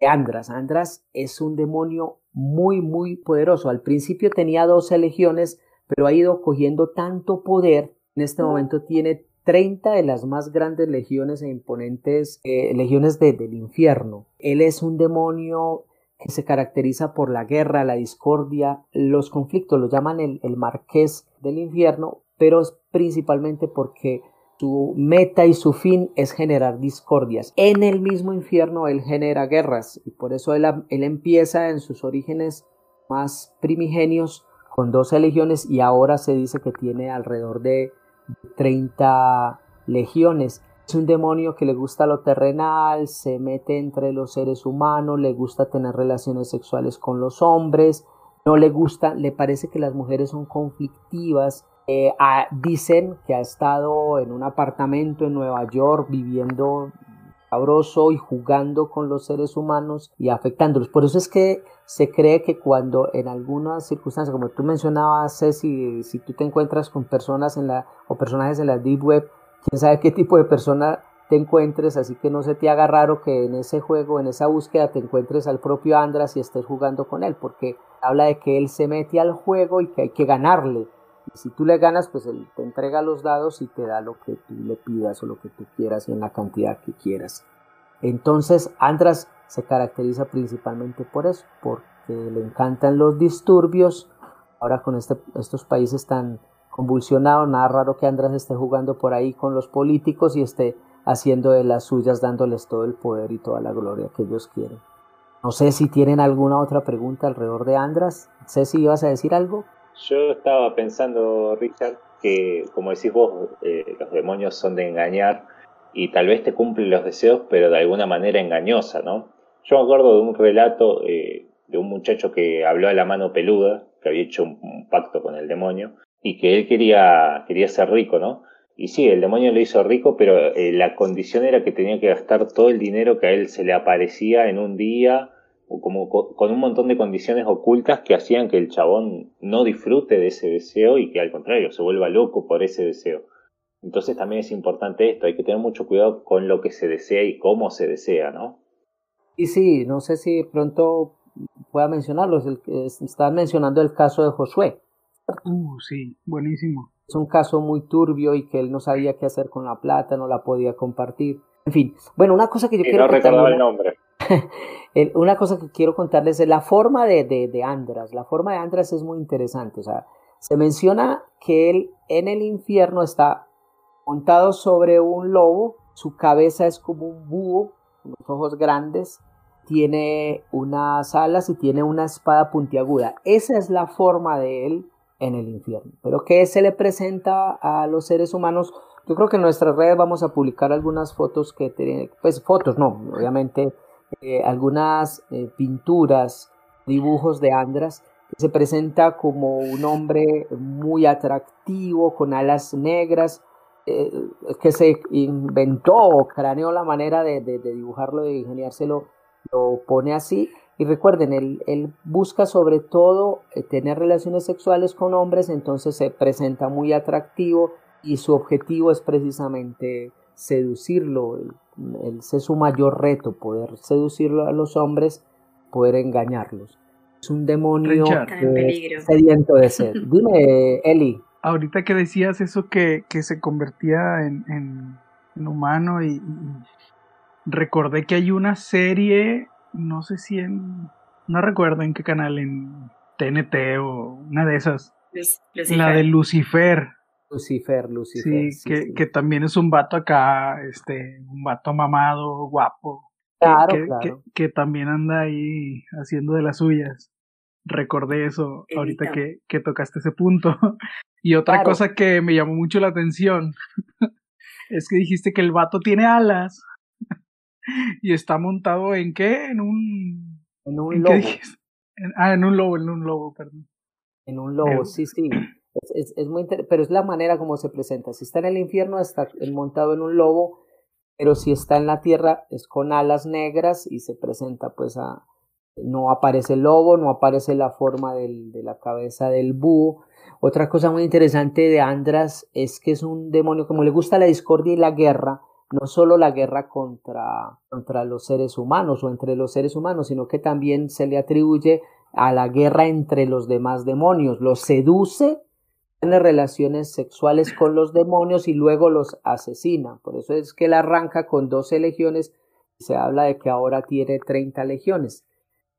Andras. Andras es un demonio muy, muy poderoso. Al principio tenía 12 legiones, pero ha ido cogiendo tanto poder en este momento tiene 30 de las más grandes legiones e imponentes eh, legiones del infierno. Él es un demonio que se caracteriza por la guerra, la discordia, los conflictos, lo llaman el, el marqués del infierno, pero es principalmente porque su meta y su fin es generar discordias. En el mismo infierno él genera guerras y por eso él, él empieza en sus orígenes más primigenios con 12 legiones y ahora se dice que tiene alrededor de 30 legiones. Es un demonio que le gusta lo terrenal, se mete entre los seres humanos, le gusta tener relaciones sexuales con los hombres, no le gusta, le parece que las mujeres son conflictivas. Eh, dicen que ha estado en un apartamento en Nueva York viviendo sabroso y jugando con los seres humanos y afectándolos. Por eso es que se cree que cuando en algunas circunstancias, como tú mencionabas, Ceci, si tú te encuentras con personas en la, o personajes en la Deep Web, quién sabe qué tipo de persona te encuentres, así que no se te haga raro que en ese juego, en esa búsqueda, te encuentres al propio Andras y estés jugando con él, porque habla de que él se mete al juego y que hay que ganarle. Si tú le ganas, pues él te entrega los dados y te da lo que tú le pidas o lo que tú quieras y en la cantidad que quieras. Entonces, Andras se caracteriza principalmente por eso, porque le encantan los disturbios. Ahora con este, estos países tan convulsionados, nada raro que Andras esté jugando por ahí con los políticos y esté haciendo de las suyas, dándoles todo el poder y toda la gloria que ellos quieren. No sé si tienen alguna otra pregunta alrededor de Andras. Sé si ibas a decir algo. Yo estaba pensando, Richard, que como decís vos, eh, los demonios son de engañar y tal vez te cumplen los deseos, pero de alguna manera engañosa, ¿no? Yo me acuerdo de un relato eh, de un muchacho que habló a la mano peluda, que había hecho un, pacto con el demonio y que él quería, quería ser rico, ¿no? Y sí, el demonio lo hizo rico, pero eh, la condición era que tenía que gastar todo el dinero que a él se le aparecía en un día, como con un montón de condiciones ocultas que hacían que el chabón no disfrute de ese deseo y que al contrario se vuelva loco por ese deseo. Entonces también es importante esto, hay que tener mucho cuidado con lo que se desea y cómo se desea, ¿no? Y sí, no sé si pronto pueda mencionarlos, están mencionando el caso de Josué. Uh, sí, buenísimo es un caso muy turbio y que él no sabía qué hacer con la plata, no la podía compartir. En fin, bueno, una cosa que yo quiero no recordaba el nombre. una cosa que quiero contarles es la forma de, de, de, Andras. La forma de Andras es muy interesante. O sea, se menciona que él en el infierno está montado sobre un lobo, su cabeza es como un búho, con los ojos grandes, tiene unas alas y tiene una espada puntiaguda. Esa es la forma de él en el infierno. Pero ¿qué se le presenta a los seres humanos? Yo creo que en nuestras redes vamos a publicar algunas fotos que tienen, pues fotos no, obviamente eh, algunas eh, pinturas, dibujos de Andras, que se presenta como un hombre muy atractivo, con alas negras, eh, que se inventó o craneó la manera de, dibujarlo, de ingeniárselo, lo pone así, y recuerden, él, busca sobre todo tener relaciones sexuales con hombres, entonces se presenta muy atractivo y su objetivo es precisamente seducirlo. Ese es su mayor reto, poder seducirlo a los hombres, poder engañarlos. Es un demonio sediento de sed. Dime, Eli. Ahorita que decías eso que, que se convertía en, en, humano y recordé que hay una serie no sé si en, no recuerdo en qué canal, en TNT o una de esas. La de Lucifer. Lucifer, Lucifer. Sí, que, que también es un vato acá, este, un vato mamado, guapo. Claro, que, claro. Que, también anda ahí haciendo de las suyas. Recordé eso ahorita que, que tocaste ese punto. y otra cosa que me llamó mucho la atención es que dijiste que el vato tiene alas y está montado en qué? En un. En un lobo. ah, en un lobo, en un lobo, perdón. En un lobo, sí, sí. Es, es, muy pero es la manera como se presenta. Si está en el infierno, está montado en un lobo, pero si está en la tierra, es con alas negras y se presenta, pues, a. No aparece el lobo, no aparece la forma del, de la cabeza del búho. Otra cosa muy interesante de Andras es que es un demonio, como le gusta la discordia y la guerra, no solo la guerra contra, contra los seres humanos o entre los seres humanos, sino que también se le atribuye a la guerra entre los demás demonios. Los seduce, tiene relaciones sexuales con los demonios y luego los asesina. Por eso es que él arranca con 12 legiones y se habla de que ahora tiene 30 legiones.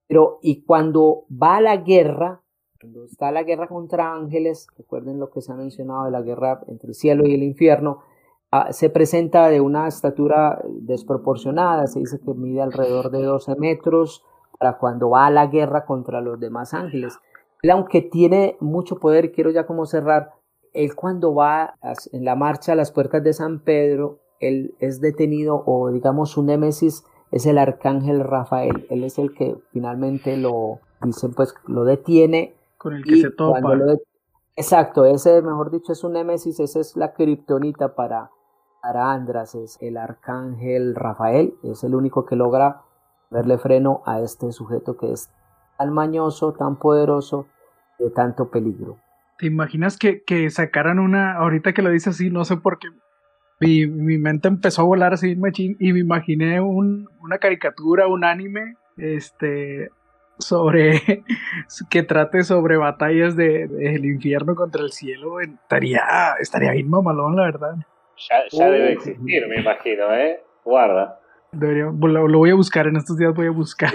Pero, y cuando va a la guerra, cuando está la guerra contra ángeles, recuerden lo que se ha mencionado de la guerra entre el cielo y el infierno, Ah, se presenta de una estatura desproporcionada, se dice que mide alrededor de 12 metros para cuando va a la guerra contra los demás ángeles. Él, aunque tiene mucho poder, quiero ya como cerrar, él cuando va en la marcha a las puertas de San Pedro, él es detenido o digamos su némesis es el arcángel Rafael. Él es el que finalmente lo, dicen pues, lo detiene. Con el que se topa. Exacto, ese, mejor dicho, es un némesis, esa es la kriptonita para, para Andras es el arcángel Rafael, es el único que logra verle freno a este sujeto que es tan mañoso, tan poderoso, de tanto peligro. ¿Te imaginas que, que sacaran una, ahorita que lo dices así, no sé por qué, mi, mi mente empezó a volar así y me imaginé un, una caricatura, un anime, este, sobre, que trate sobre batallas del de, infierno contra el cielo, estaría, estaría bien mamalón, la verdad. Ya, ya debe existir, me imagino, ¿eh? Guarda. Debería, lo, lo, voy a buscar, en estos días voy a buscar.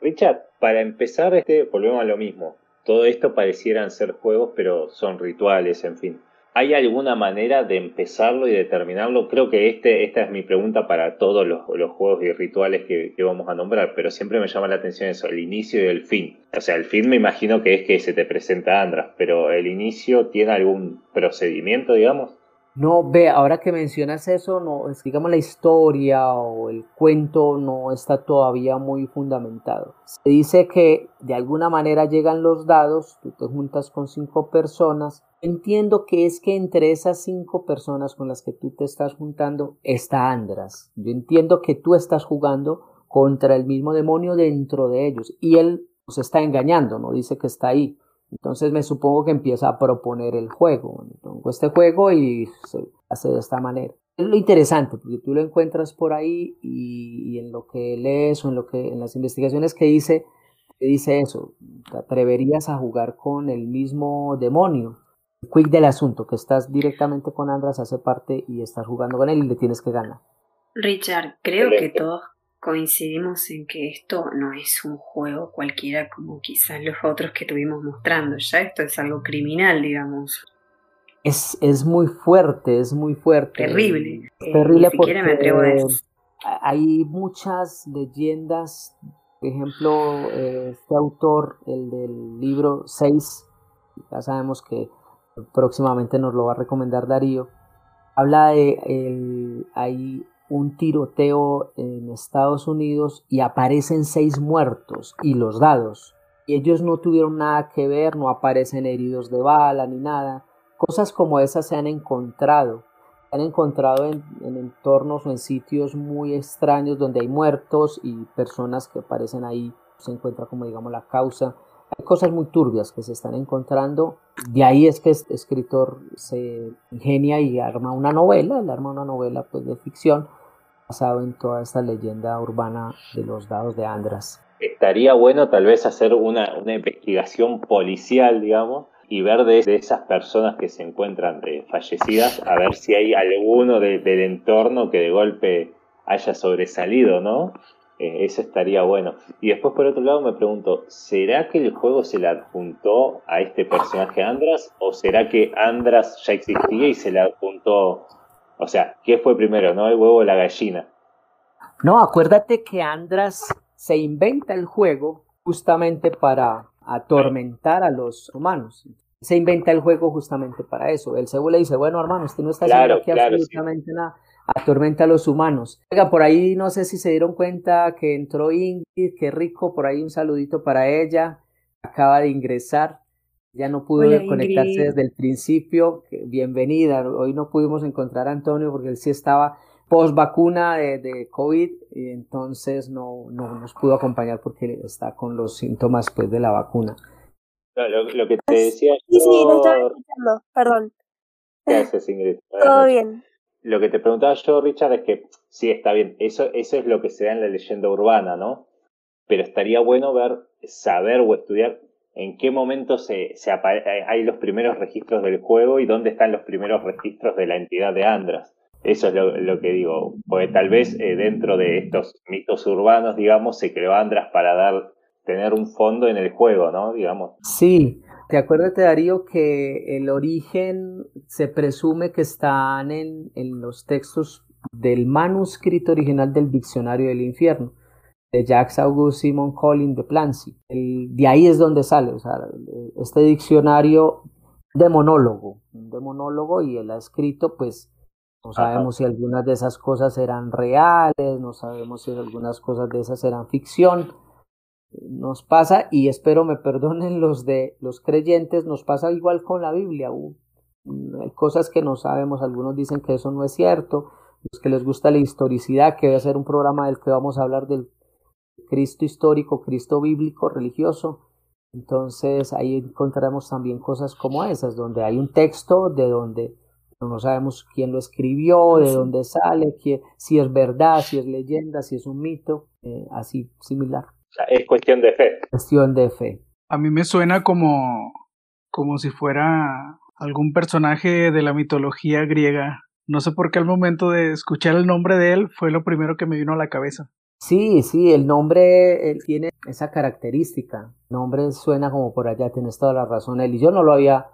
Richard, para empezar, este, volvemos a lo mismo. Todo esto parecieran ser juegos, pero son rituales, en fin. ¿Hay alguna manera de empezarlo y de terminarlo? Creo que este, esta es mi pregunta para todos los, juegos y rituales que, vamos a nombrar, pero siempre me llama la atención eso, el inicio y el fin. O sea, el fin me imagino que es que se te presenta Andras, pero el inicio tiene algún procedimiento, digamos. No, ve, ahora que mencionas eso, no, digamos la historia o el cuento no está todavía muy fundamentado. Se dice que de alguna manera llegan los dados, tú te juntas con cinco personas. Entiendo que es que entre esas cinco personas con las que tú te estás juntando está Andras. Yo entiendo que tú estás jugando contra el mismo demonio dentro de ellos y él se está engañando, no dice que está ahí. Entonces me supongo que empieza a proponer el juego. Pongo este juego y se hace de esta manera. Es lo interesante, porque tú lo encuentras por ahí y, en lo que lees o en, lo que, en las investigaciones que hice, te dice eso. Te atreverías a jugar con el mismo demonio. El quick del asunto, que estás directamente con Andras, hace parte y estás jugando con él y le tienes que ganar. Richard, creo que todos coincidimos en que esto no es un juego cualquiera como quizás los otros que tuvimos mostrando. Ya esto es algo criminal, digamos. Es, es muy fuerte, es muy fuerte. Terrible. Eh, terrible porque me atrevo hay muchas leyendas. Por ejemplo, eh, este autor, el del libro 6, ya sabemos que próximamente nos lo va a recomendar Darío, habla de el, hay un tiroteo en Estados Unidos y aparecen seis muertos y los dados. Y ellos no tuvieron nada que ver, no aparecen heridos de bala ni nada. Cosas como esas se han encontrado. Se han encontrado en, entornos o en sitios muy extraños donde hay muertos y personas que aparecen ahí. Se encuentra como digamos la causa. Hay cosas muy turbias que se están encontrando. De ahí es que este escritor se ingenia y arma una novela. Él arma una novela pues, de ficción basado en toda esta leyenda urbana de los dados de Andras. Estaría bueno tal vez hacer una, una investigación policial, digamos, y ver de, esas personas que se encuentran eh, fallecidas, a ver si hay alguno del entorno que de golpe haya sobresalido, ¿no? Eh, eso estaría bueno. Y después, por otro lado, me pregunto, ¿será que el juego se le adjuntó a este personaje Andras? ¿O será que Andras ya existía y se le adjuntó o sea, ¿qué fue primero, no? ¿El huevo o la gallina? No, acuérdate que Andras se inventa el juego justamente para atormentar a los humanos. Se inventa el juego justamente para eso. El Cebo le dice, bueno, hermano, usted no está haciendo aquí absolutamente nada. Atormenta a los humanos. Oiga, por ahí no sé si se dieron cuenta que entró Ingrid, qué rico, por ahí un saludito para ella. Acaba de ingresar. Ya no pudo conectarse desde el principio. Bienvenida. Hoy no pudimos encontrar a Antonio porque él sí estaba post vacuna de, de, COVID y entonces no, no nos pudo acompañar porque está con los síntomas pues, de la vacuna. lo, que te decía Sí, sí, lo estaba escuchando, perdón. Gracias, Ingrid. Todo bien. Lo que te preguntaba yo, Richard, es que sí, está bien, eso, eso es lo que se da en la leyenda urbana, ¿no? Pero estaría bueno ver, saber o estudiar en qué momento se, se hay los primeros registros del juego y dónde están los primeros registros de la entidad de Andras. Eso es lo, que digo, porque tal vez eh, dentro de estos mitos urbanos, digamos, se creó Andras para dar, tener un fondo en el juego, ¿no? Digamos. Sí, te acuérdate, Darío, que el origen se presume que están en, en los textos del manuscrito original del Diccionario del Infierno de Jacques Auguste Simon Collin de Plancy. de ahí es donde sale, o sea, este diccionario de monólogo, de monólogo y él ha escrito, pues no sabemos si algunas de esas cosas eran reales, no sabemos si algunas cosas de esas eran ficción. Nos pasa, y espero me perdonen los de los creyentes, nos pasa igual con la Biblia. Mm, hay cosas que no sabemos, algunos dicen que eso no es cierto, los que les gusta la historicidad, que debe ser un programa del que vamos a hablar del Cristo histórico, Cristo bíblico, religioso. Entonces ahí encontraremos también cosas como esas, donde hay un texto de donde no sabemos quién lo escribió, de dónde sale, si es verdad, si es leyenda, si es un mito, eh, así similar. Es cuestión de fe. Cuestión de fe. A mí me suena como, como si fuera algún personaje de la mitología griega. No sé por qué al momento de escuchar el nombre de él fue lo primero que me vino a la cabeza. Sí, sí, el nombre él tiene esa característica. El nombre suena como por allá, tienes toda la razón. Él y yo no lo había,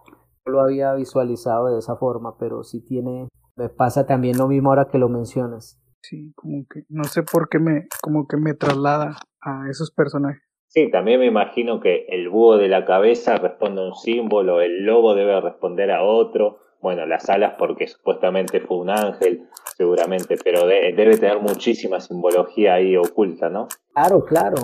no lo había visualizado de esa forma, pero sí tiene, me pasa también lo mismo ahora que lo mencionas. Sí, como que no sé por qué me, como que me traslada a esos personajes. Sí, también me imagino que el búho de la cabeza responde a un símbolo, el lobo debe responder a otro, bueno, las alas porque supuestamente fue un ángel, seguramente, pero debe tener muchísima simbología ahí oculta, ¿no? Claro, claro.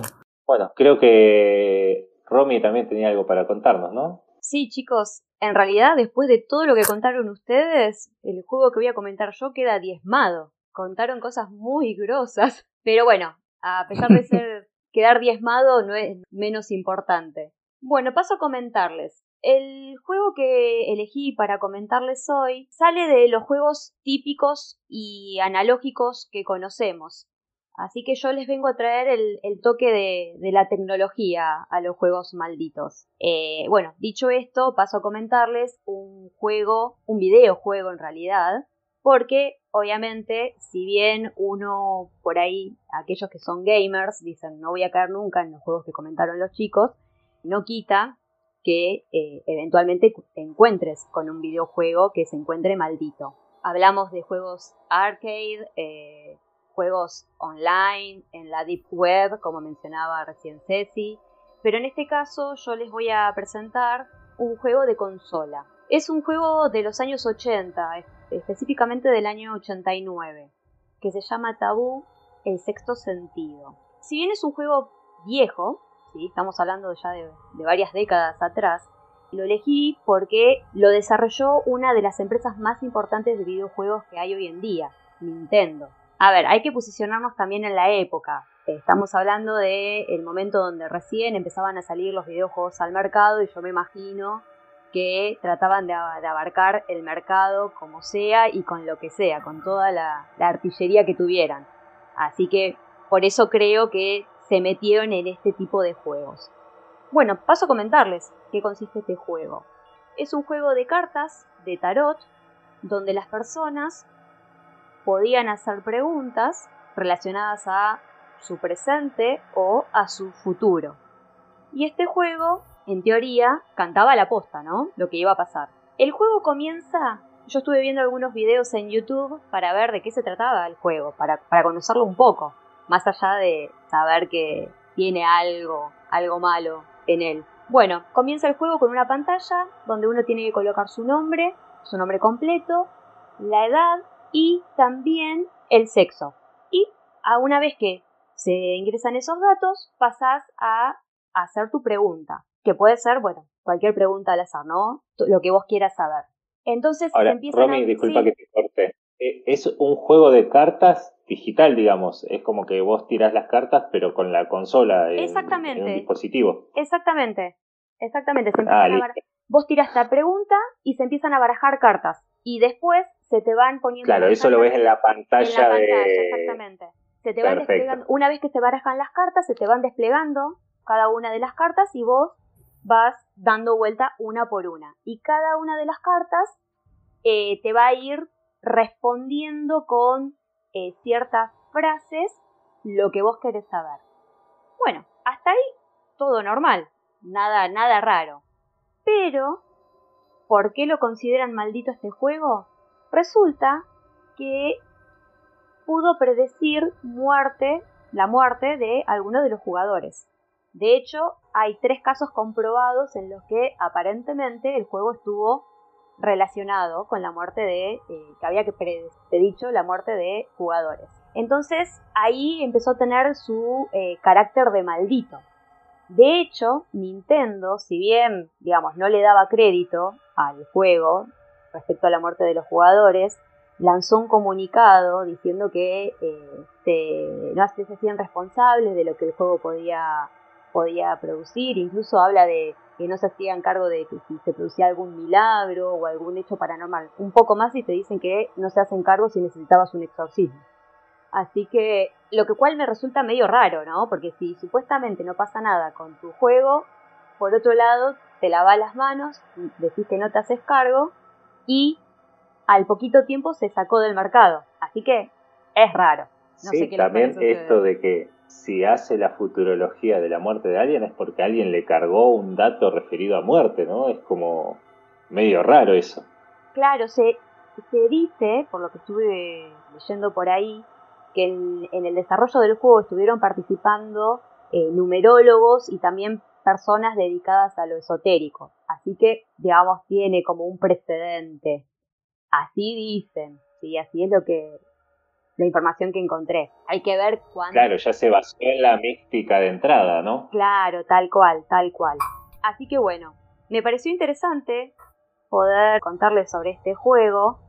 Bueno, creo que Romy también tenía algo para contarnos, ¿no? Sí, chicos, en realidad después de todo lo que contaron ustedes, el juego que voy a comentar yo queda diezmado. Contaron cosas muy grosas, pero bueno, a pesar de ser quedar diezmado no es menos importante. Bueno, paso a comentarles. El juego que elegí para comentarles hoy sale de los juegos típicos y analógicos que conocemos. Así que yo les vengo a traer el, toque de, la tecnología a los juegos malditos. Eh, bueno, dicho esto, paso a comentarles un juego, un videojuego en realidad, porque obviamente, si bien uno por ahí, aquellos que son gamers, dicen no voy a caer nunca en los juegos que comentaron los chicos, no quita que eh, eventualmente te encuentres con un videojuego que se encuentre maldito. Hablamos de juegos arcade, eh, juegos online, en la deep web, como mencionaba recién Ceci, pero en este caso yo les voy a presentar un juego de consola. Es un juego de los años 80, específicamente del año 89, que se llama Tabú, el sexto sentido. Si bien es un juego viejo, ¿sí? estamos hablando ya de, de varias décadas atrás, lo elegí porque lo desarrolló una de las empresas más importantes de videojuegos que hay hoy en día, Nintendo. A ver, hay que posicionarnos también en la época. Estamos hablando de el momento donde recién empezaban a salir los videojuegos al mercado y yo me imagino que trataban de, abarcar el mercado como sea y con lo que sea, con toda la, artillería que tuvieran. Así que por eso creo que se metieron en este tipo de juegos. Bueno, paso a comentarles qué consiste este juego. Es un juego de cartas, de tarot, donde las personas podían hacer preguntas relacionadas a su presente o a su futuro. Y este juego en teoría, cantaba la posta, ¿no? Lo que iba a pasar. El juego comienza. Yo estuve viendo algunos videos en YouTube para ver de qué se trataba el juego, para, para conocerlo un poco, más allá de saber que tiene algo, algo malo en él. Bueno, comienza el juego con una pantalla donde uno tiene que colocar su nombre, su nombre completo, la edad y también el sexo. Y a una vez que se ingresan esos datos, pasas a hacer tu pregunta que puede ser, bueno, cualquier pregunta al azar, ¿no? Lo que vos quieras saber. Entonces, Ahora, Romy, disculpa que te corte. Eh, es un juego de cartas digital, digamos. Es como que vos tirás las cartas, pero con la consola en, Exactamente. un dispositivo. Exactamente. Exactamente. ah, Vos tirás la pregunta y se empiezan a barajar cartas. Y después se te van poniendo. Claro, eso lo ves en la pantalla, de. Exactamente. Se te van desplegando. Una vez que se barajan las cartas, se te van desplegando cada una de las cartas y vos vas dando vuelta una por una. Y cada una de las cartas eh, te va a ir respondiendo con eh, ciertas frases lo que vos querés saber. Bueno, hasta ahí todo normal, nada, nada raro. Pero, ¿por qué lo consideran maldito este juego? Resulta que pudo predecir muerte, la muerte de algunos de los jugadores. De hecho, hay tres casos comprobados en los que aparentemente el juego estuvo relacionado con la muerte de, eh, que había que predicho la muerte de jugadores. Entonces ahí empezó a tener su eh, carácter de maldito. De hecho, Nintendo, si bien, digamos, no le daba crédito al juego, respecto a la muerte de los jugadores, lanzó un comunicado diciendo que eh, no se hacían responsables de lo que el juego podía, podía producir, incluso habla de que no se hacían cargo de que si se producía algún milagro o algún hecho paranormal. Un poco más y te dicen que no se hacen cargo si necesitabas un exorcismo. Así que, lo que cual me resulta medio raro, ¿no? Porque si supuestamente no pasa nada con tu juego, por otro lado, te lavas las manos, decís que no te haces cargo y al poquito tiempo se sacó del mercado. Así que es raro. sí, también esto de que si hace la futurología de la muerte de alguien es porque alguien le cargó un dato referido a muerte, ¿no? Es como medio raro eso. Claro, se, se dice, por lo que estuve leyendo por ahí, que en, el desarrollo del juego estuvieron participando eh, numerólogos y también personas dedicadas a lo esotérico. Así que, digamos, tiene como un precedente. Así dicen, sí, así es lo que la información que encontré. Hay que ver cuándo. Claro, ya se basó en la mística de entrada, ¿no? Claro, tal cual, tal cual. Así que bueno, me pareció interesante poder contarles sobre este juego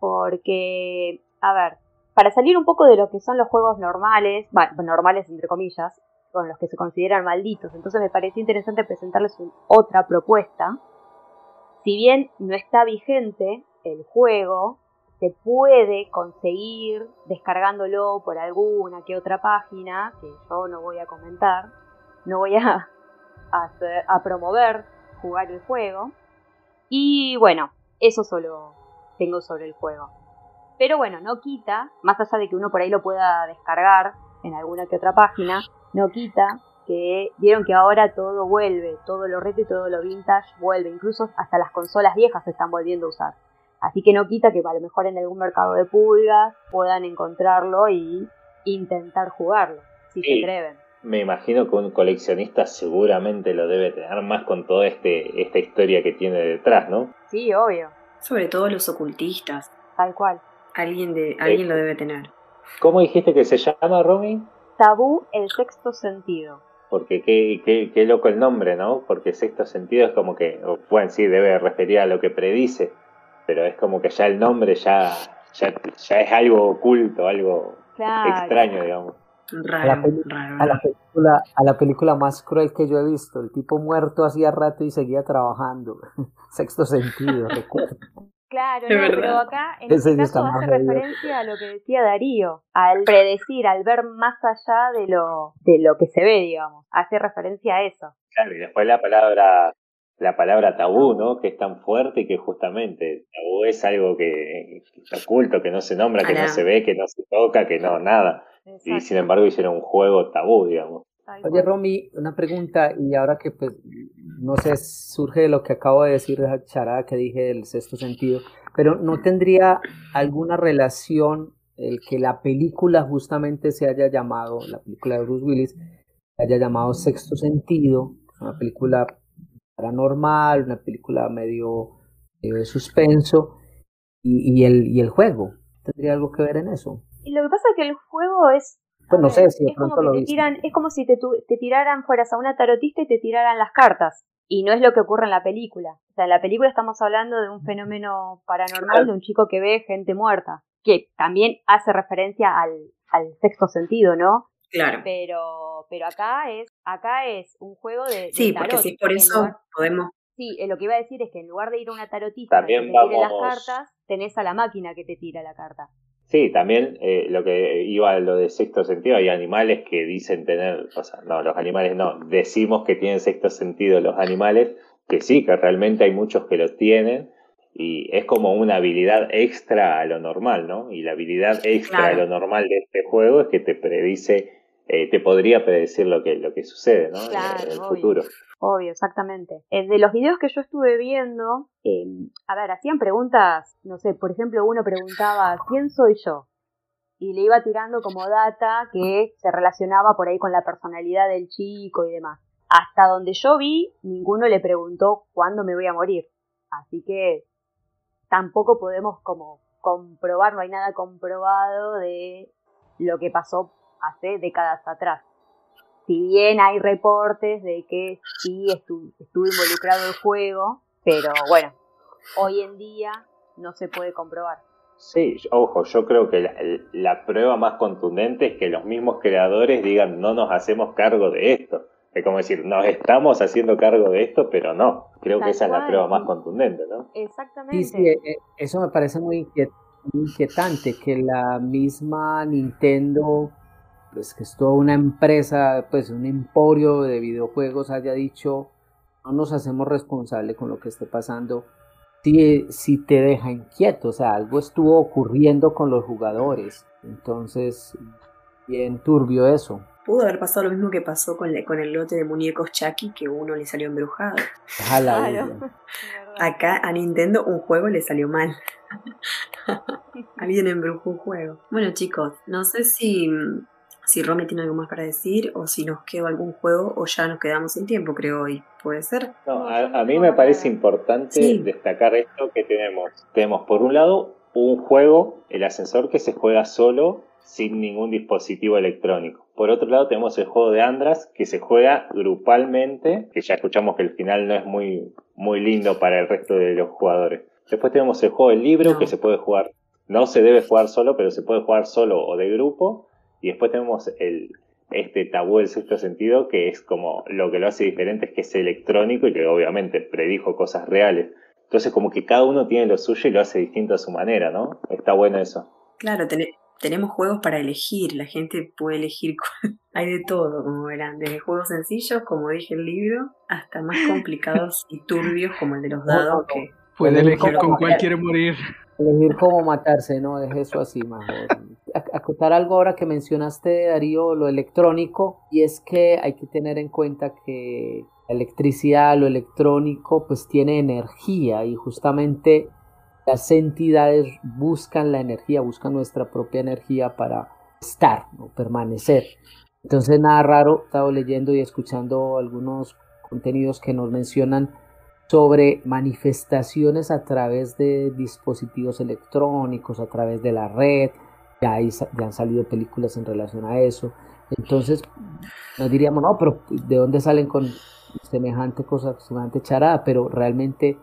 porque, a ver, para salir un poco de lo que son los juegos normales, bueno, normales entre comillas, con los que se consideran malditos, entonces me pareció interesante presentarles otra propuesta. Si bien no está vigente el juego, se puede conseguir descargándolo por alguna que otra página, que yo no voy a comentar, no voy a, a promover jugar el juego. Y bueno, eso solo tengo sobre el juego. Pero bueno, no quita, más allá de que uno por ahí lo pueda descargar en alguna que otra página, no quita que vieron que ahora todo vuelve, todo lo retro y todo lo vintage vuelve, incluso hasta las consolas viejas se están volviendo a usar. Así que no quita que a lo mejor en algún mercado de pulgas puedan encontrarlo y intentar jugarlo, si se atreven. Me imagino que un coleccionista seguramente lo debe tener más con toda este, esta historia que tiene detrás, ¿no? Sí, obvio. Sobre todo los ocultistas. Tal cual. Alguien, de, alguien lo debe tener. ¿Cómo dijiste que se llama, Romy? Tabú, el sexto sentido. Porque qué, qué, qué loco el nombre, ¿no? Porque sexto sentido es como que, bueno, sí, debe referir a lo que predice, pero es como que ya el nombre ya, ya, ya es algo oculto, algo extraño, digamos. Raro, a, la raro, a la película a la película más cruel que yo he visto. El tipo muerto hacía rato y seguía trabajando. Sexto sentido recuerdo. Claro, no, pero acá en este caso hace referencia a lo que decía Darío, al predecir, al ver más allá de lo, de lo que se ve, digamos, hace referencia a eso. Claro, y después la palabra, la palabra tabú, ¿no? Que es tan fuerte y que justamente tabú es algo que, está oculto, que no se nombra, que no se ve, que no se toca, que no, nada. Y sin embargo hicieron un juego tabú, digamos. Oye, Romy, una pregunta, y ahora que pues, no sé, surge de lo que acabo de decir, de esa charada que dije del sexto sentido, pero ¿no tendría alguna relación el que la película justamente se haya llamado, la película de Bruce Willis, se haya llamado Sexto Sentido, una película paranormal, una película medio de suspenso, y, el, y el juego? ¿Tendría algo que ver en eso? Y lo que pasa es que el juego es pues no sé si de pronto lo te tiran, Es como si te, te tiraran, fueras a una tarotista y te tiraran las cartas. Y no es lo que ocurre en la película. O sea, en la película estamos hablando de un fenómeno paranormal de un chico que ve gente muerta. Que también hace referencia al, al sexto sentido, ¿no? Claro. Pero, pero acá es, acá es un juego de. Sí, porque sí, por eso podemos. Sí, eh, lo que iba a decir es que en lugar de ir a una tarotista que te tire las cartas, tenés a la máquina que te tira la carta. Sí, también eh, lo que iba a lo de sexto sentido, hay animales que dicen tener, o sea, no, los animales no, decimos que tienen sexto sentido los animales, que sí, que realmente hay muchos que lo tienen, y es como una habilidad extra a lo normal, ¿no? Y la habilidad extra a lo normal de este juego es que te predice, eh, te podría predecir lo que, lo que sucede, ¿no? en, el futuro. Obvio, exactamente. Eh, de los videos que yo estuve viendo, eh, a ver, hacían preguntas, no sé, por ejemplo, uno preguntaba, ¿quién soy yo? Y le iba tirando como data que se relacionaba por ahí con la personalidad del chico y demás. Hasta donde yo vi, ninguno le preguntó cuándo me voy a morir. Así que tampoco podemos como comprobar, no hay nada comprobado de lo que pasó hace décadas atrás si bien hay reportes de que sí estuvo involucrado el juego, pero bueno, hoy en día no se puede comprobar. Sí, ojo, yo creo que la, la, prueba más contundente es que los mismos creadores digan no nos hacemos cargo de esto. Es como decir, nos estamos haciendo cargo de esto, pero no. Creo que esa es la prueba más contundente, ¿no? Exactamente. Sí, sí, eh, eh, eso me parece muy inquietante, que la misma Nintendo, pues que es toda una empresa, pues un emporio de videojuegos, haya dicho, no nos hacemos responsables con lo que esté pasando. Si, si te deja inquieto, o sea, algo estuvo ocurriendo con los jugadores. Entonces, bien turbio eso. Pudo haber pasado lo mismo que pasó con, con el lote de muñecos Chucky, que uno le salió embrujado. Acá a Nintendo un juego le salió mal. Alguien embrujó un juego. Bueno chicos, no sé si, si Romy tiene algo más para decir o si nos quedó algún juego o ya nos quedamos sin tiempo, creo hoy. ¿Puede ser? No, a, mí me parece importante destacar esto que tenemos. Tenemos por un lado un juego, el ascensor, que se juega solo sin ningún dispositivo electrónico. Por otro lado tenemos el juego de Andras que se juega grupalmente, que ya escuchamos que el final no es muy, muy lindo para el resto de los jugadores. Después tenemos el juego del libro que se puede jugar, no se debe jugar solo, pero se puede jugar solo o de grupo. Y después tenemos el, este tabú del sexto sentido, que es como lo que lo hace diferente es que es electrónico y que obviamente predijo cosas reales. Entonces como que cada uno tiene lo suyo y lo hace distinto a su manera, ¿no? Está bueno eso. Claro, tenemos juegos para elegir, la gente puede elegir, hay de todo, como verán, desde juegos sencillos, como dije el libro, hasta más complicados y turbios como el de los dados, que puede elegir con cuál quiere morir. Elegir cómo matarse, ¿no? Deje eso así mejor. Acotar algo ahora que mencionaste, Darío, lo electrónico, y es que hay que tener en cuenta que la electricidad, lo electrónico, pues tiene energía y justamente las entidades buscan la energía, buscan nuestra propia energía para estar permanecer. Entonces nada raro, he estado leyendo y escuchando algunos contenidos que nos mencionan sobre manifestaciones a través de dispositivos electrónicos, a través de la red, ya, ya han salido películas en relación a eso. Entonces nos diríamos, no, pero ¿de dónde salen con semejante cosa, semejante charada? Pero realmente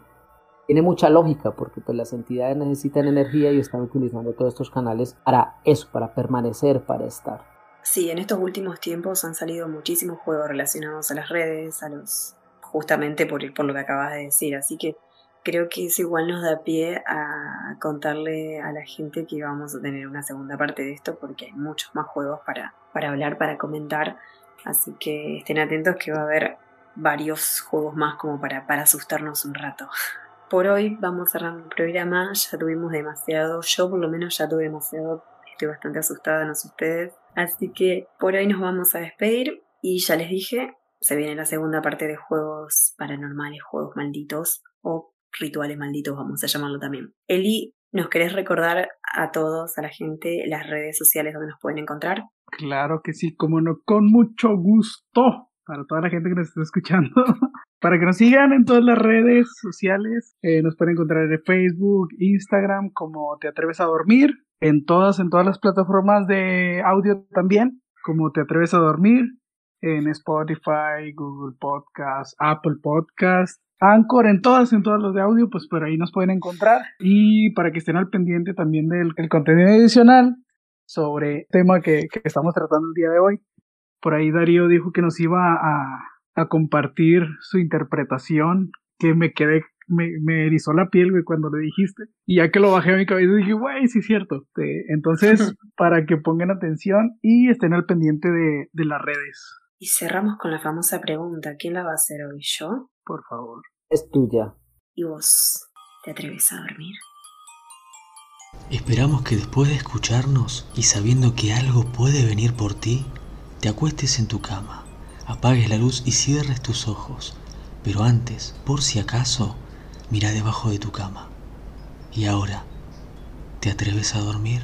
tiene mucha lógica porque pues las entidades necesitan energía y están utilizando todos estos canales para eso, para permanecer, para estar. Sí, en estos últimos tiempos han salido muchísimos juegos relacionados a las redes, a los justamente por, por lo que acabas de decir, así que creo que eso igual nos da pie a contarle a la gente que vamos a tener una segunda parte de esto porque hay muchos más juegos para, para hablar, para comentar, así que estén atentos que va a haber varios juegos más como para, para asustarnos un rato. por hoy vamos cerrando el programa. Ya tuvimos demasiado, yo por lo menos ya tuve demasiado. Estoy bastante asustada, no sé ustedes. Así que por hoy nos vamos a despedir. Y ya les dije, se viene la segunda parte de juegos paranormales, juegos malditos o rituales malditos, vamos a llamarlo también. Eli, ¿nos querés recordar a todos, a la gente, las redes sociales donde nos pueden encontrar? Claro que sí, como no, con mucho gusto para toda la gente que nos está escuchando. para que nos sigan en todas las redes sociales. Eh, nos pueden encontrar en Facebook, Instagram, como Te Atreves a Dormir. En todas, en todas las plataformas de audio también, como Te Atreves a Dormir. En Spotify, Google Podcast, Apple Podcast, Anchor, en todas, en todas las de audio, pues por ahí nos pueden encontrar. Y para que estén al pendiente también del contenido adicional sobre el tema que estamos tratando el día de hoy por ahí Darío dijo que nos iba a, compartir su interpretación, que me quedé, me, erizó la piel, güey, cuando le dijiste. Y ya que lo bajé a mi cabeza, dije, güey, sí es cierto. entonces, para que pongan atención y estén al pendiente de, de las redes. Y cerramos con la famosa pregunta, ¿quién la va a hacer hoy? ¿Yo? Por favor. Es tuya. ¿Y vos te atreves a dormir? Esperamos que después de escucharnos y sabiendo que algo puede venir por ti, te acuestes en tu cama, apagues la luz y cierres tus ojos, pero antes, por si acaso, mira debajo de tu cama. Y ahora, ¿te atreves a dormir?